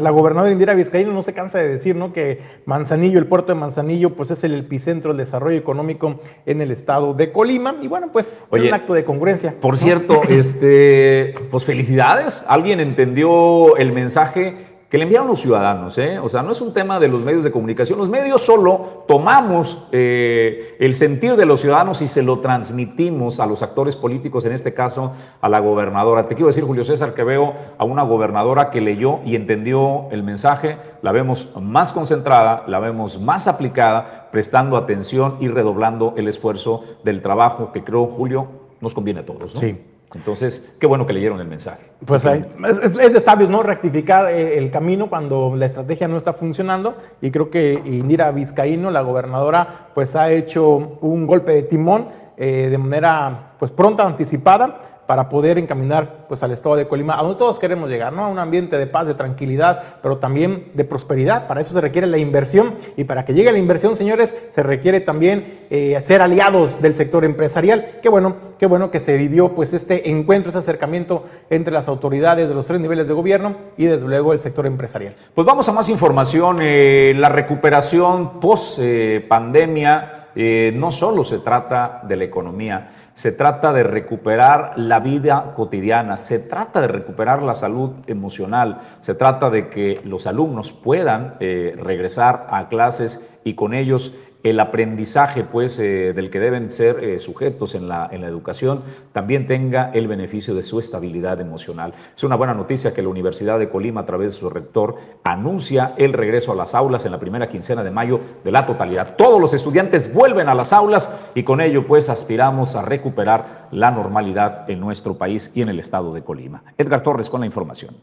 la gobernadora Indira Vizcaíno no se cansa de decir, ¿no? Que Manzanillo, el puerto de Manzanillo, pues es el epicentro del desarrollo económico en el estado de Colima. Y bueno, pues Oye, un acto de congruencia. Por cierto, este, pues felicidades. Alguien entendió el mensaje que le enviaron los ciudadanos. ¿eh? O sea, no es un tema de los medios de comunicación. Los medios solo tomamos eh, el sentir de los ciudadanos y se lo transmitimos a los actores políticos, en este caso a la gobernadora. Te quiero decir, Julio César, que veo a una gobernadora que leyó y entendió el mensaje, la vemos más concentrada, la vemos más aplicada, prestando atención y redoblando el esfuerzo del trabajo que creo, Julio, nos conviene a todos. ¿no? Sí. Entonces, qué bueno que leyeron el mensaje. Pues es, de sabios, ¿no? Rectificar eh, el camino cuando la estrategia no está funcionando y creo que Indira Vizcaíno, la gobernadora, pues ha hecho un golpe de timón eh, de manera pues pronta, anticipada para poder encaminar pues, al estado de Colima, a donde todos queremos llegar, ¿no? a un ambiente de paz, de tranquilidad, pero también de prosperidad. Para eso se requiere la inversión y para que llegue la inversión, señores, se requiere también eh, ser aliados del sector empresarial. Qué bueno, qué bueno que se vivió pues, este encuentro, ese acercamiento entre las autoridades de los tres niveles de gobierno y desde luego el sector empresarial. Pues vamos a más información. Eh, la recuperación post eh, pandemia no solo se trata de la economía, se trata de recuperar la vida cotidiana, se trata de recuperar la salud emocional, se trata de que los alumnos puedan eh, regresar a clases y con ellos el aprendizaje pues, eh, del que deben ser eh, sujetos en la, en la educación también tenga el beneficio de su estabilidad emocional. Es una buena noticia que la Universidad de Colima, a través de su rector, anuncia el regreso a las aulas en la primera quincena de mayo de la totalidad. Todos los estudiantes vuelven a las aulas y con ello pues aspiramos a recuperar la normalidad en nuestro país y en el estado de Colima. Edgar Torres con la información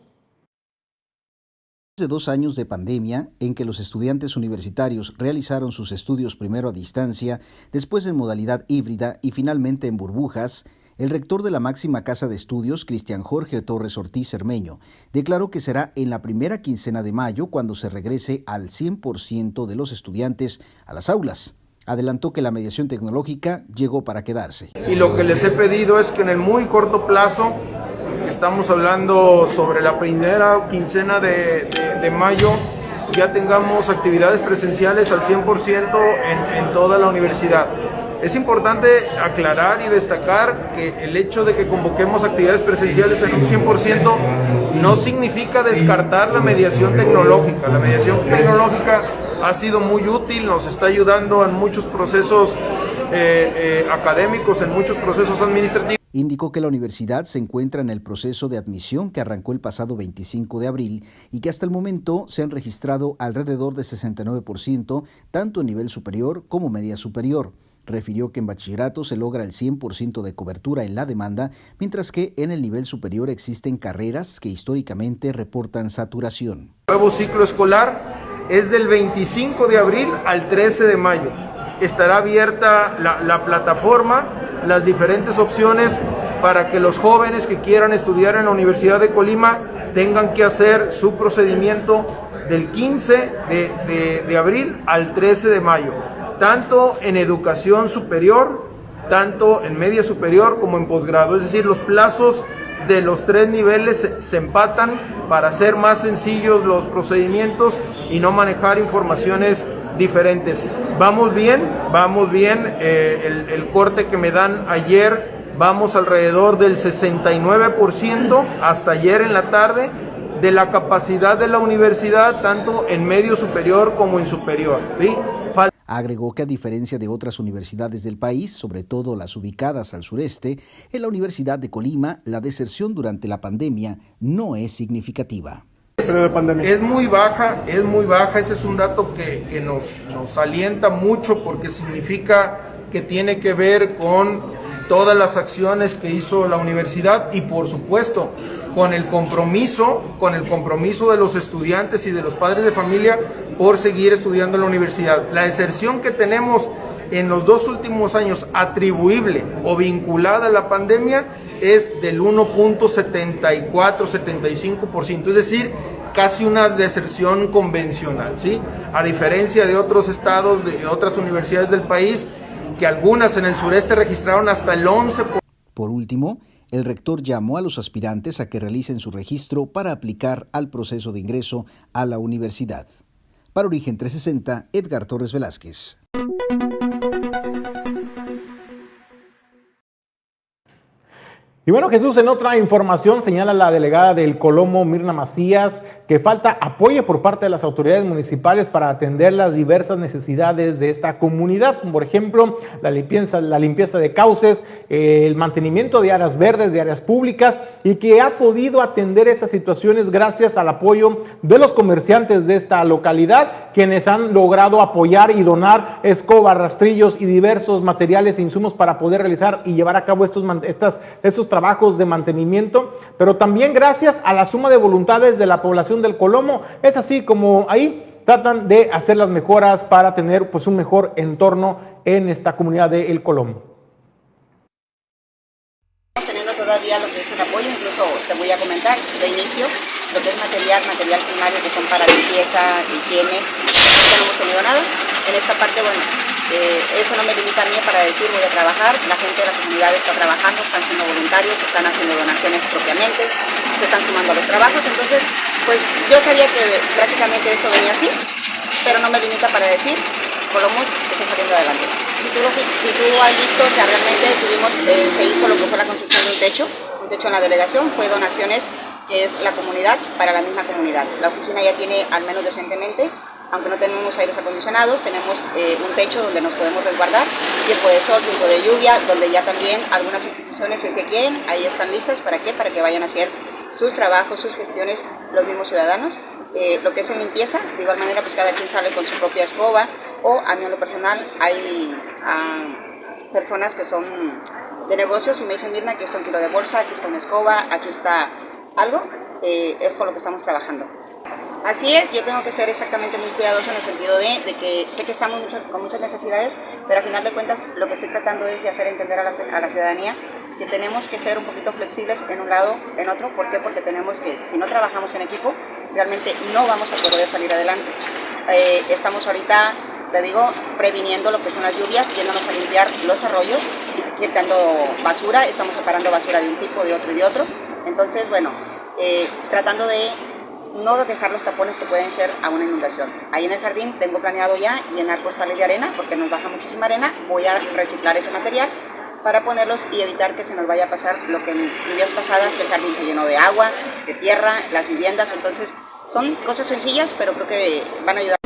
de dos años de pandemia en que los estudiantes universitarios realizaron sus estudios primero a distancia, después en modalidad híbrida y finalmente en burbujas, el rector de la máxima casa de estudios, Cristian Jorge Torres Ortiz Cermeño, declaró que será en la primera quincena de mayo cuando se regrese al 100% de los estudiantes a las aulas. Adelantó que la mediación tecnológica llegó para quedarse. Y lo que les he pedido es que en el muy corto plazo estamos hablando sobre la primera quincena de, mayo, ya tengamos actividades presenciales al 100% en, en toda la universidad. Es importante aclarar y destacar que el hecho de que convoquemos actividades presenciales en un 100% no significa descartar la mediación tecnológica. La mediación tecnológica ha sido muy útil, nos está ayudando en muchos procesos eh, eh, académicos, en muchos procesos administrativos indicó que la universidad se encuentra en el proceso de admisión que arrancó el pasado 25 de abril y que hasta el momento se han registrado alrededor de 69%, tanto en nivel superior como media superior. Refirió que en bachillerato se logra el 100% de cobertura en la demanda, mientras que en el nivel superior existen carreras que históricamente reportan saturación. El nuevo ciclo escolar es del 25 de abril al 13 de mayo. Estará abierta la, la plataforma las diferentes opciones para que los jóvenes que quieran estudiar en la Universidad de Colima tengan que hacer su procedimiento del 15 de, abril al 13 de mayo, tanto en educación superior, tanto en media superior como en posgrado. Es decir, los plazos de los tres niveles se, empatan para hacer más sencillos los procedimientos y no manejar informaciones diferentes. Vamos bien, vamos bien. Eh, el, corte que me dan ayer, vamos alrededor del 69% hasta ayer en la tarde de la capacidad de la universidad, tanto en medio superior como en superior. Agregó que a diferencia de otras universidades del país, sobre todo las ubicadas al sureste, en la Universidad de Colima la deserción durante la pandemia no es significativa. Es muy baja, es muy baja, ese es un dato que, que nos, nos alienta mucho porque significa que tiene que ver con todas las acciones que hizo la universidad y por supuesto con el compromiso, con el compromiso de los estudiantes y de los padres de familia por seguir estudiando en la universidad. La deserción que tenemos en los dos últimos años atribuible o vinculada a la pandemia es del 1.74-75%, es decir, casi una deserción convencional, ¿sí? A diferencia de otros estados, de otras universidades del país, que algunas en el sureste registraron hasta el 11%. Por último, el rector llamó a los aspirantes a que realicen su registro para aplicar al proceso de ingreso a la universidad. Para Origen 360, Edgar Torres Velázquez. Y bueno, Jesús, en otra información señala la delegada del Colomo, Mirna Macías, que falta apoyo por parte de las autoridades municipales para atender las diversas necesidades de esta comunidad, como por ejemplo la limpieza, la limpieza de cauces, el mantenimiento de áreas verdes, de áreas públicas, y que ha podido atender esas situaciones gracias al apoyo de los comerciantes de esta localidad, quienes han logrado apoyar y donar escobas, rastrillos y diversos materiales e insumos para poder realizar y llevar a cabo estos, estas, estos trabajos de mantenimiento, pero también gracias a la suma de voluntades de la población del Colomo. Es así como ahí tratan de hacer las mejoras para tener pues un mejor entorno en esta comunidad de El Colomo. Teniendo todavía lo que es el apoyo, incluso te voy a comentar de inicio lo que es material, material primario que son para limpieza, higiene, no hemos tenido nada. En esta parte, bueno, eh, eso no me limita a mí para decir voy a trabajar, la gente de la comunidad está trabajando, están siendo voluntarios, están haciendo donaciones propiamente, se están sumando a los trabajos, entonces pues yo sabía que prácticamente esto venía así, pero no me limita para decir Colomos está saliendo adelante. Si tú, tú has visto, o sea, realmente tuvimos, eh, se hizo lo que fue la construcción de un techo, un techo en la delegación, fue donaciones que es la comunidad para la misma comunidad. La oficina ya tiene, al menos decentemente, aunque no tenemos aires acondicionados, tenemos eh, un techo donde nos podemos resguardar, tiempo de sol, tiempo de lluvia, donde ya también algunas instituciones, si es que quieren, ahí están listas, ¿para qué? Para que vayan a hacer sus trabajos, sus gestiones, los mismos ciudadanos. Eh, lo que es en limpieza, de igual manera, pues cada quien sale con su propia escoba, o a mí en lo personal hay ah, personas que son de negocios y me dicen, Mirna, aquí está un kilo de bolsa, aquí está una escoba, aquí está algo, eh, es con lo que estamos trabajando. Así es, yo tengo que ser exactamente muy cuidadoso en el sentido de, que sé que estamos con muchas necesidades, pero al final de cuentas lo que estoy tratando es de hacer entender a la, ciudadanía que tenemos que ser un poquito flexibles en un lado, en otro. ¿Por qué? Porque tenemos que, si no trabajamos en equipo, realmente no vamos a poder salir adelante. Eh, estamos ahorita, te digo, previniendo lo que son las lluvias, yéndonos a limpiar los arroyos, quitando basura, estamos separando basura de un tipo, de otro y de otro. Entonces, bueno, eh, tratando de no dejar los tapones que pueden ser a una inundación. Ahí en el jardín tengo planeado ya llenar costales de arena porque nos baja muchísima arena. Voy a reciclar ese material para ponerlos y evitar que se nos vaya a pasar lo que en lluvias pasadas, que el jardín se llenó de agua, de tierra, las viviendas. Entonces son cosas sencillas, pero creo que van a ayudar.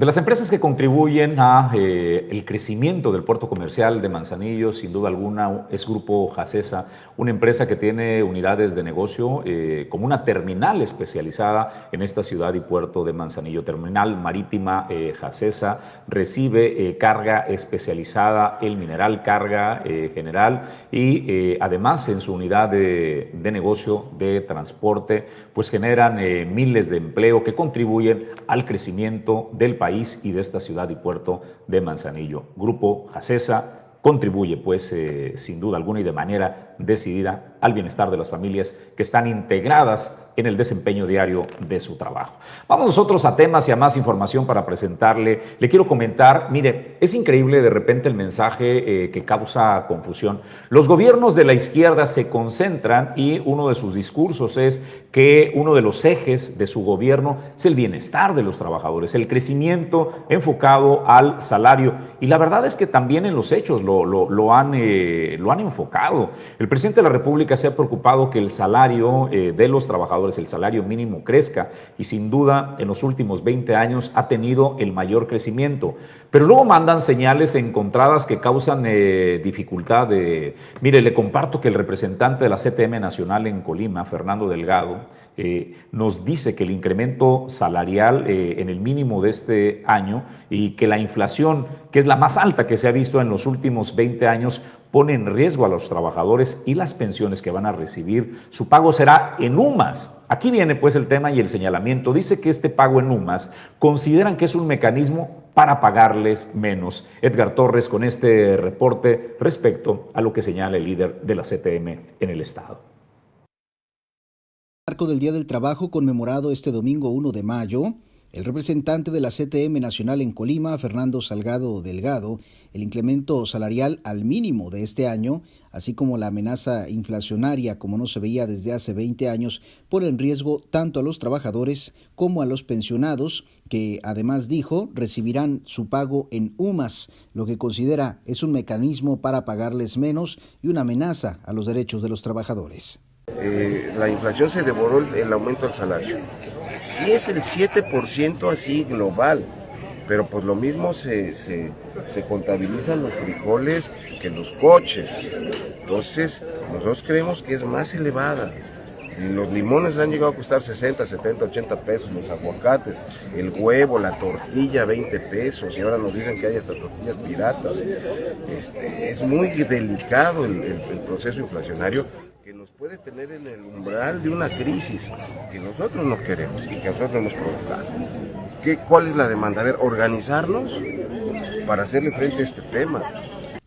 De las empresas que contribuyen a eh, el crecimiento del puerto comercial de Manzanillo, sin duda alguna, es Grupo Jacesa, una empresa que tiene unidades de negocio eh, como una terminal especializada en esta ciudad y puerto de Manzanillo. Terminal marítima eh, Jacesa recibe carga especializada, el mineral carga general y además en su unidad de, de, negocio de transporte, pues generan miles de empleo que contribuyen al crecimiento del país y de esta ciudad y puerto de Manzanillo. Grupo Jacesa contribuye, pues, eh, sin duda alguna y de manera decidida al bienestar de las familias que están integradas en el desempeño diario de su trabajo. Vamos nosotros a temas y a más información para presentarle. Le quiero comentar, mire, es increíble de repente el mensaje eh, que causa confusión. Los gobiernos de la izquierda se concentran y uno de sus discursos es que uno de los ejes de su gobierno es el bienestar de los trabajadores, el crecimiento enfocado al salario. Y la verdad es que también en los hechos lo, lo, han, eh, lo han enfocado. El presidente de la República se ha preocupado que el salario eh, de los trabajadores, el salario mínimo crezca y sin duda en los últimos 20 años ha tenido el mayor crecimiento. Pero luego mandan señales encontradas que causan eh, dificultad. Mire, le comparto que el representante de la CTM Nacional en Colima, Fernando Delgado, eh, nos dice que el incremento salarial en el mínimo de este año y que la inflación, que es la más alta que se ha visto en los últimos 20 años, pone en riesgo a los trabajadores y las pensiones que van a recibir. Su pago será en UMAS. Aquí viene pues el tema y el señalamiento. Dice que este pago en UMAS consideran que es un mecanismo para pagarles menos. Edgar Torres con este reporte respecto a lo que señala el líder de la CTM en el Estado marco del Día del Trabajo conmemorado este domingo 1 de mayo, el representante de la CTM Nacional en Colima, Fernando Salgado Delgado, el incremento salarial al mínimo de este año, así como la amenaza inflacionaria como no se veía desde hace 20 años, pone en riesgo tanto a los trabajadores como a los pensionados, que además dijo recibirán su pago en UMAS, lo que considera es un mecanismo para pagarles menos y una amenaza a los derechos de los trabajadores. Eh, la inflación se devoró el, aumento del salario. Sí es el 7% así global, pero pues lo mismo se, se, contabilizan los frijoles que los coches. Entonces, nosotros creemos que es más elevada. los limones han llegado a costar 60, 70, 80 pesos, los aguacates, el huevo, la tortilla, 20 pesos, y ahora nos dicen que hay hasta tortillas piratas. Este, es muy delicado el proceso inflacionario puede tener en el umbral de una crisis que nosotros no queremos y que nosotros hemos provocado. ¿Qué, ¿Cuál es la demanda? A ver, organizarnos para hacerle frente a este tema.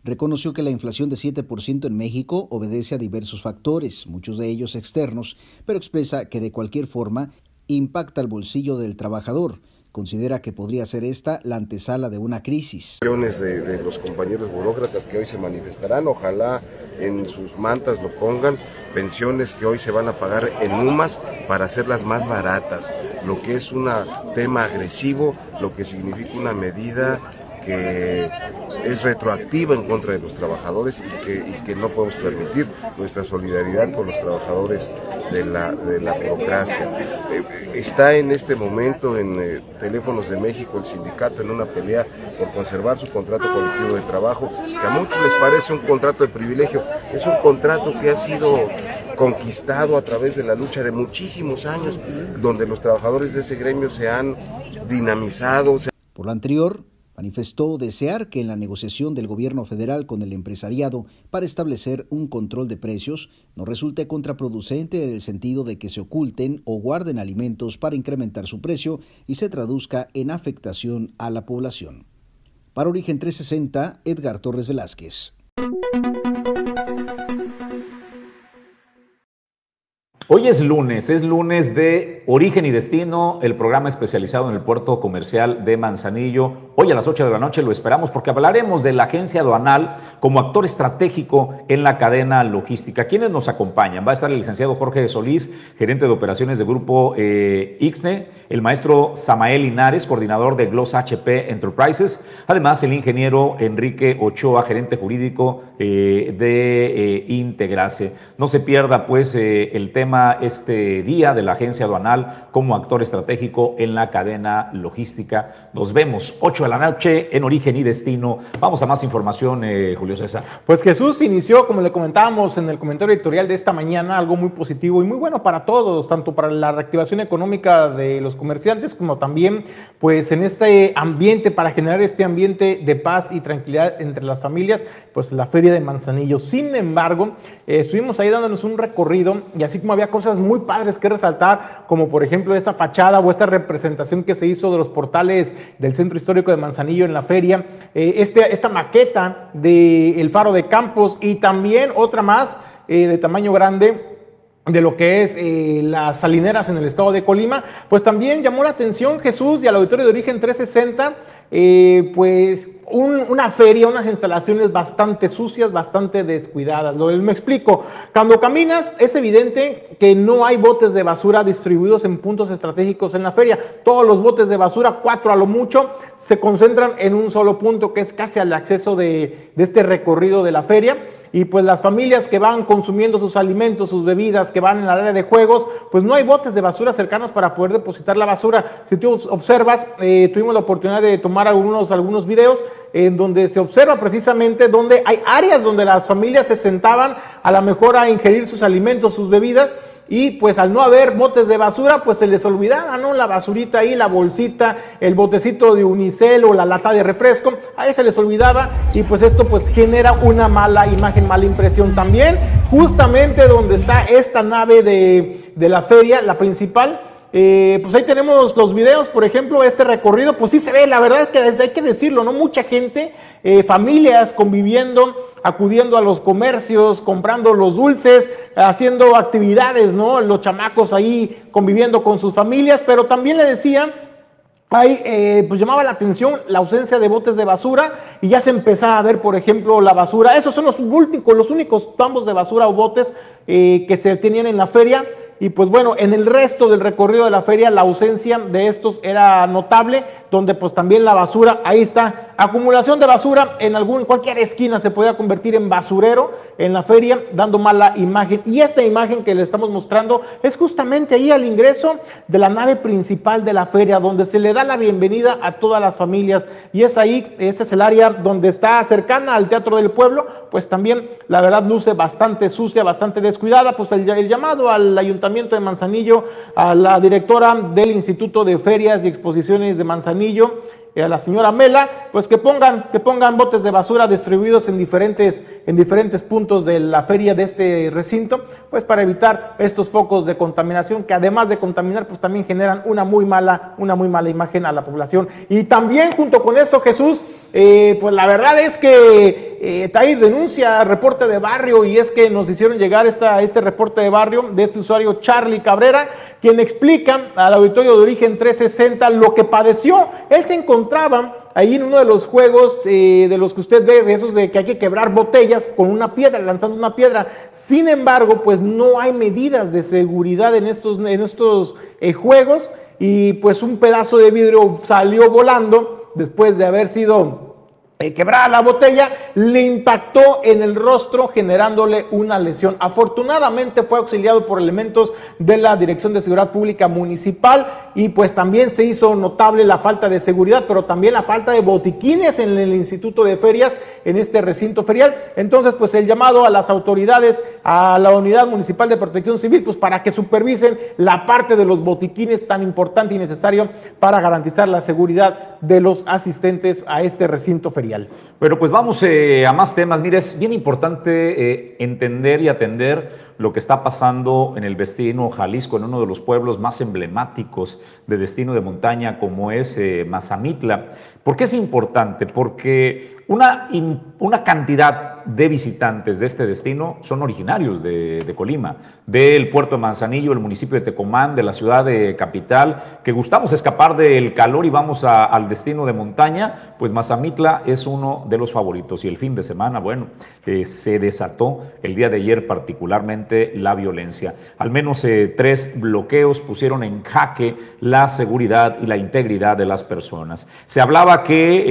Reconoció que la inflación de 7% en México obedece a diversos factores, muchos de ellos externos, pero expresa que de cualquier forma impacta el bolsillo del trabajador considera que podría ser esta la antesala de una crisis. Millones de, los compañeros burócratas que hoy se manifestarán, ojalá en sus mantas lo pongan, pensiones que hoy se van a pagar en UMAS para hacerlas más baratas, lo que es un tema agresivo, lo que significa una medida que es retroactiva en contra de los trabajadores y que, no podemos permitir nuestra solidaridad con los trabajadores de la, de burocracia. Eh, está en este momento en eh, Teléfonos de México el sindicato en una pelea por conservar su contrato colectivo de trabajo, que a muchos les parece un contrato de privilegio, es un contrato que ha sido conquistado a través de la lucha de muchísimos años, donde los trabajadores de ese gremio se han dinamizado. Por lo anterior, Manifestó desear que en la negociación del gobierno federal con el empresariado para establecer un control de precios no resulte contraproducente en el sentido de que se oculten o guarden alimentos para incrementar su precio y se traduzca en afectación a la población. Para Origen 360, Edgar Torres Velázquez. Hoy es lunes, es lunes de Origen y Destino, el programa especializado en el puerto comercial de Manzanillo. Hoy a las 8 de la noche lo esperamos porque hablaremos de la agencia aduanal como actor estratégico en la cadena logística. ¿Quiénes nos acompañan? Va a estar el licenciado Jorge Solís, gerente de operaciones de grupo eh, Ixne, el maestro Samael Linares, coordinador de Gloss HP Enterprises, además el ingeniero Enrique Ochoa, gerente jurídico eh, de eh, Integrase. No se pierda pues el tema este día de la agencia aduanal como actor estratégico en la cadena logística. Nos vemos 8 de la noche en Origen y Destino. Vamos a más información, eh, Julio César. Pues Jesús inició, como le comentábamos en el comentario editorial de esta mañana, algo muy positivo y muy bueno para todos, tanto para la reactivación económica de los comerciantes como también pues en este ambiente, para generar este ambiente de paz y tranquilidad entre las familias, pues la feria de Manzanillo. Sin embargo, eh, estuvimos ahí dándonos un recorrido y así como había cosas muy padres que resaltar, como por ejemplo esta fachada o esta representación que se hizo de los portales del Centro Histórico de Manzanillo en la feria, eh, este, esta maqueta del el Faro de Campos y también otra más eh, de tamaño grande de lo que es eh, las salineras en el estado de Colima, pues también llamó la atención Jesús y al auditorio de origen 360, eh, pues una feria, unas instalaciones bastante sucias, bastante descuidadas. Lo, me explico. Cuando caminas es evidente que no hay botes de basura distribuidos en puntos estratégicos en la feria. Todos los botes de basura, cuatro a lo mucho, se concentran en un solo punto que es casi al acceso de, de este recorrido de la feria y pues las familias que van consumiendo sus alimentos, sus bebidas, que van en la área de juegos, pues no hay botes de basura cercanos para poder depositar la basura. Si tú observas, eh, tuvimos la oportunidad de tomar algunos, algunos videos en donde se observa precisamente donde hay áreas donde las familias se sentaban a lo mejor a ingerir sus alimentos, sus bebidas, y pues al no haber botes de basura, pues se les olvidaba, ¿no? La basurita ahí, la bolsita, el botecito de unicel o la lata de refresco, ahí se les olvidaba y pues esto pues genera una mala imagen, mala impresión también. Justamente donde está esta nave de, de la feria, la principal, eh, pues ahí tenemos los videos, por ejemplo, este recorrido, pues sí se ve, la verdad es que hay que decirlo, ¿no? Mucha gente, eh, familias conviviendo, acudiendo a los comercios, comprando los dulces, haciendo actividades, ¿no? Los chamacos ahí conviviendo con sus familias, pero también le decía, ahí eh, pues llamaba la atención la ausencia de botes de basura y ya se empezaba a ver, por ejemplo, la basura. Esos son los únicos, los únicos tambos de basura o botes que se tenían en la feria. Y pues bueno, en el resto del recorrido de la feria la ausencia de estos era notable, donde pues también la basura, ahí está, acumulación de basura en algún, cualquier esquina se podía convertir en basurero en la feria, dando mala imagen. Y esta imagen que le estamos mostrando es justamente ahí al ingreso de la nave principal de la feria, donde se le da la bienvenida a todas las familias. Y es ahí, ese es el área donde está cercana al Teatro del Pueblo, pues también la verdad luce bastante sucia, bastante descuidada. Pues el, el llamado al Ayuntamiento de Manzanillo, a la directora del Instituto de Ferias y Exposiciones de Manzanillo, a la señora Mela, pues que pongan, que pongan botes de basura distribuidos en diferentes, en diferentes puntos de la feria de este recinto, pues para evitar estos focos de contaminación que además de contaminar, pues también generan una muy mala, una muy mala imagen a la población. Y también junto con esto, Jesús, eh, pues la verdad es que eh, TAI denuncia reporte de barrio y es que nos hicieron llegar esta, este reporte de barrio de este usuario Charlie Cabrera, quien explica al auditorio de origen 360 lo que padeció. Él se encontraba ahí en uno de los juegos eh, de los que usted ve, esos de que hay que quebrar botellas con una piedra, lanzando una piedra. Sin embargo, pues no hay medidas de seguridad en estos, en estos eh, juegos y pues un pedazo de vidrio salió volando después de haber sido eh, quebrada la botella, le impactó en el rostro generándole una lesión. Afortunadamente fue auxiliado por elementos de la Dirección de Seguridad Pública Municipal y pues también se hizo notable la falta de seguridad, pero también la falta de botiquines en el Instituto de Ferias, en este recinto ferial. Entonces pues el llamado a las autoridades, a la Unidad Municipal de Protección Civil, pues para que supervisen la parte de los botiquines tan importante y necesario para garantizar la seguridad de los asistentes a este recinto ferial. Bueno, pues vamos eh, a más temas. Mire, es bien importante eh, entender y atender lo que está pasando en el destino Jalisco, en uno de los pueblos más emblemáticos de destino de montaña como es eh, Mazamitla. ¿Por qué es importante? Porque una, una cantidad de visitantes de este destino son originarios de, Colima, del puerto de Manzanillo, el municipio de Tecomán, de la ciudad de Capital, que gustamos escapar del calor y vamos al destino de montaña, pues Mazamitla es uno de los favoritos. Y el fin de semana, bueno, eh, se desató el día de ayer particularmente la violencia. Al menos eh, tres bloqueos pusieron en jaque la seguridad y la integridad de las personas. Se hablaba que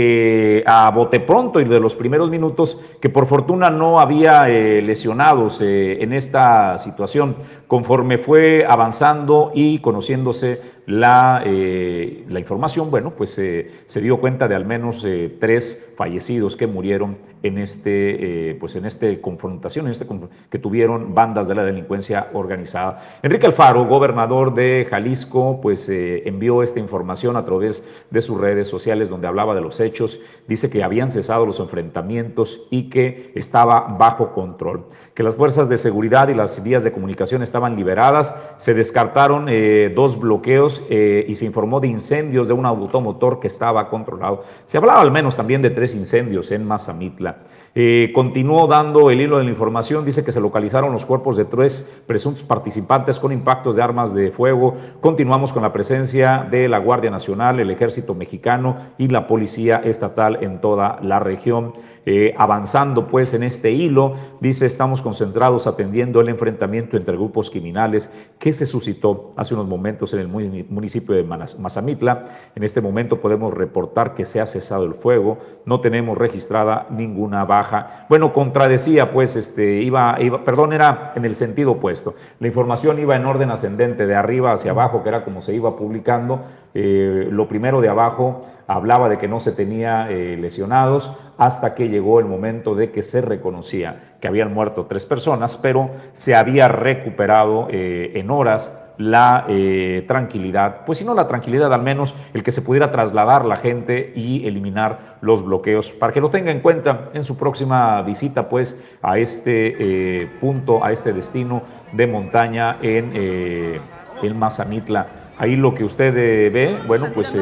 eh, a bote pronto y de los primeros minutos, que por fortuna no había lesionados en esta situación. Conforme fue avanzando y conociéndose la, la información, bueno, pues se dio cuenta de al menos tres fallecidos que murieron en este, eh, pues en este confrontación, en este que tuvieron bandas de la delincuencia organizada. Enrique Alfaro, gobernador de Jalisco, pues eh, envió esta información a través de sus redes sociales donde hablaba de los hechos, dice que habían cesado los enfrentamientos y que estaba bajo control, que las fuerzas de seguridad y las vías de comunicación estaban liberadas, se descartaron eh, dos bloqueos y se informó de incendios de un automotor que estaba controlado. Se hablaba al menos también de tres incendios en Mazamitla. Eh, continuó dando el hilo de la información, dice que se localizaron los cuerpos de tres presuntos participantes con impactos de armas de fuego. Continuamos con la presencia de la Guardia Nacional, el Ejército Mexicano y la Policía Estatal en toda la región. Eh, avanzando pues en este hilo, dice, estamos concentrados atendiendo el enfrentamiento entre grupos criminales que se suscitó hace unos momentos en el municipio de Mazamitla. En este momento podemos reportar que se ha cesado el fuego, no tenemos registrada ninguna baja. Bueno, contradecía pues, este, iba, iba, perdón, era en el sentido opuesto. La información iba en orden ascendente, de arriba hacia abajo, que era como se iba publicando. Eh, lo primero de abajo hablaba de que no se tenía eh, lesionados hasta que llegó el momento de que se reconocía que habían muerto tres personas, pero se había recuperado eh, en horas la eh, tranquilidad, pues si no la tranquilidad, al menos el que se pudiera trasladar la gente y eliminar los bloqueos, para que lo tenga en cuenta en su próxima visita, pues a este punto, a este destino de montaña en, el Mazamitla. Ahí lo que usted ve, bueno, pues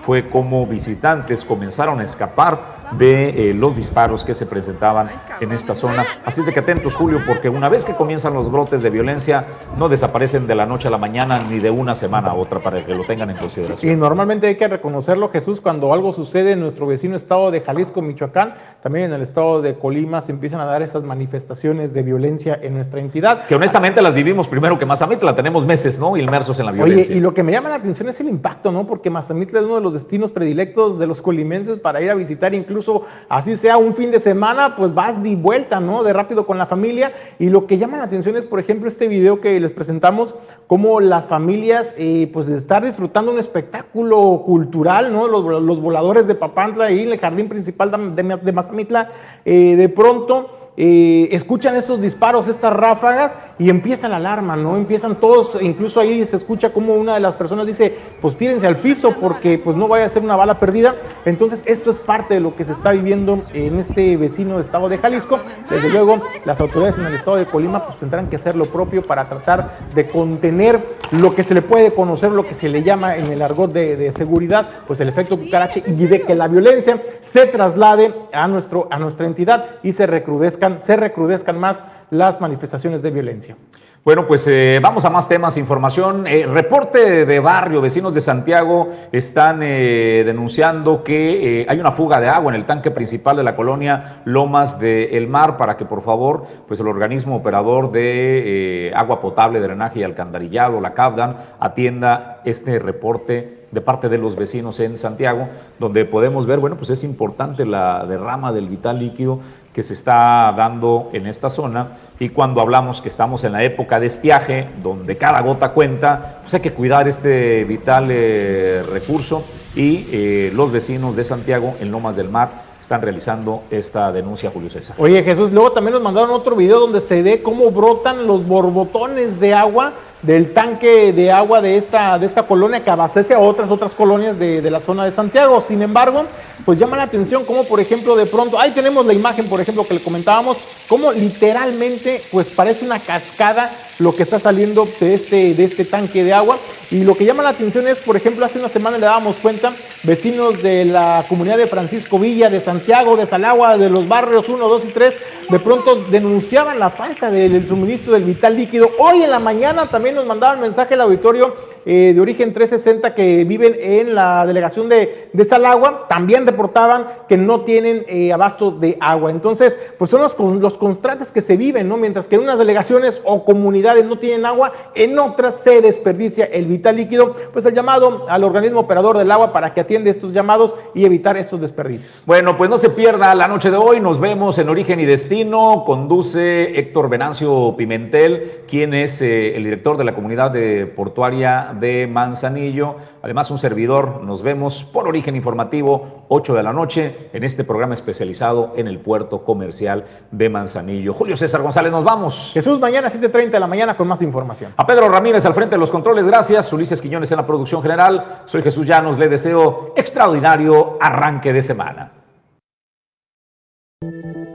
fue como visitantes comenzaron a escapar de eh, los disparos que se presentaban en esta zona. Así es de que atentos, Julio, porque una vez que comienzan los brotes de violencia, no desaparecen de la noche a la mañana ni de una semana a otra para que lo tengan en consideración. Y normalmente hay que reconocerlo, Jesús, cuando algo sucede en nuestro vecino estado de Jalisco, Michoacán, también en el estado de Colima se empiezan a dar esas manifestaciones de violencia en nuestra entidad. Que honestamente las vivimos primero que Mazamitla, tenemos meses, ¿no? Inmersos en la violencia. Oye, y lo que me llama la atención es el impacto, ¿no? Porque Mazamitla es uno de los destinos predilectos de los colimenses para ir a visitar incluso, así sea un fin de semana, pues vas de vuelta, ¿no? De rápido con la familia. Y lo que llama la atención es, por ejemplo, este video que les presentamos, cómo las familias, eh, pues de estar disfrutando un espectáculo cultural, ¿no? Los, voladores de Papantla y el jardín principal de, de Mazamitla, eh, de pronto escuchan esos disparos, estas ráfagas y empieza la alarma, ¿no? Empiezan todos, incluso ahí se escucha como una de las personas dice, pues tírense al piso porque pues no vaya a ser una bala perdida. Entonces esto es parte de lo que se está viviendo en este vecino estado de Jalisco. Desde luego las autoridades en el estado de Colima pues tendrán que hacer lo propio para tratar de contener lo que se le puede conocer, lo que se le llama en el argot de, de seguridad, pues el efecto cucarache y de que la violencia se traslade a, nuestro, a nuestra entidad y se recrudezca se recrudezcan más las manifestaciones de violencia. Bueno, pues eh, vamos a más temas, información. Eh, reporte de barrio, vecinos de Santiago están eh, denunciando que hay una fuga de agua en el tanque principal de la colonia Lomas del Mar para que por favor, pues el organismo operador de agua potable, drenaje y alcantarillado, la CABDAN, atienda este reporte de parte de los vecinos en Santiago, donde podemos ver, bueno, pues es importante la derrama del vital líquido que se está dando en esta zona y cuando hablamos que estamos en la época de estiaje, donde cada gota cuenta, pues hay que cuidar este vital eh, recurso y eh, los vecinos de Santiago en Lomas del Mar están realizando esta denuncia, Julio César. Oye Jesús, luego también nos mandaron otro video donde se ve cómo brotan los borbotones de agua del tanque de agua de esta, de esta colonia que abastece a otras, otras colonias de, de, la zona de Santiago. Sin embargo, pues llama la atención como por ejemplo de pronto, ahí tenemos la imagen por ejemplo que le comentábamos, como literalmente pues parece una cascada lo que está saliendo de este, de este tanque de agua. Y lo que llama la atención es, por ejemplo, hace una semana le dábamos cuenta, vecinos de la comunidad de Francisco Villa, de Santiago, de Salagua, de los barrios 1, 2 y 3, de pronto denunciaban la falta del suministro del vital líquido. Hoy en la mañana también nos mandaban mensaje al auditorio eh, de origen 360 que viven en la delegación de, de Salagua, también reportaban que no tienen eh, abasto de agua. Entonces, pues son los, los contrastes que se viven, ¿no? Mientras que en unas delegaciones o comunidades no tienen agua, en otras se desperdicia el vital líquido. Pues el llamado al organismo operador del agua para que atiende estos llamados y evitar estos desperdicios. Bueno, pues no se pierda la noche de hoy. Nos vemos en Origen y Destino. Conduce Héctor Venancio Pimentel, quien es eh, el director de la comunidad de portuaria de Manzanillo. Además, un servidor. Nos vemos por Origen Informativo, 8 de la noche, en este programa especializado en el puerto comercial de Manzanillo. Julio César González, nos vamos. Jesús, mañana 7.30 de la mañana con más información. A Pedro Ramírez al frente de los controles, gracias. Ulises Quiñones en la producción general. Soy Jesús Llanos, le deseo extraordinario arranque de semana.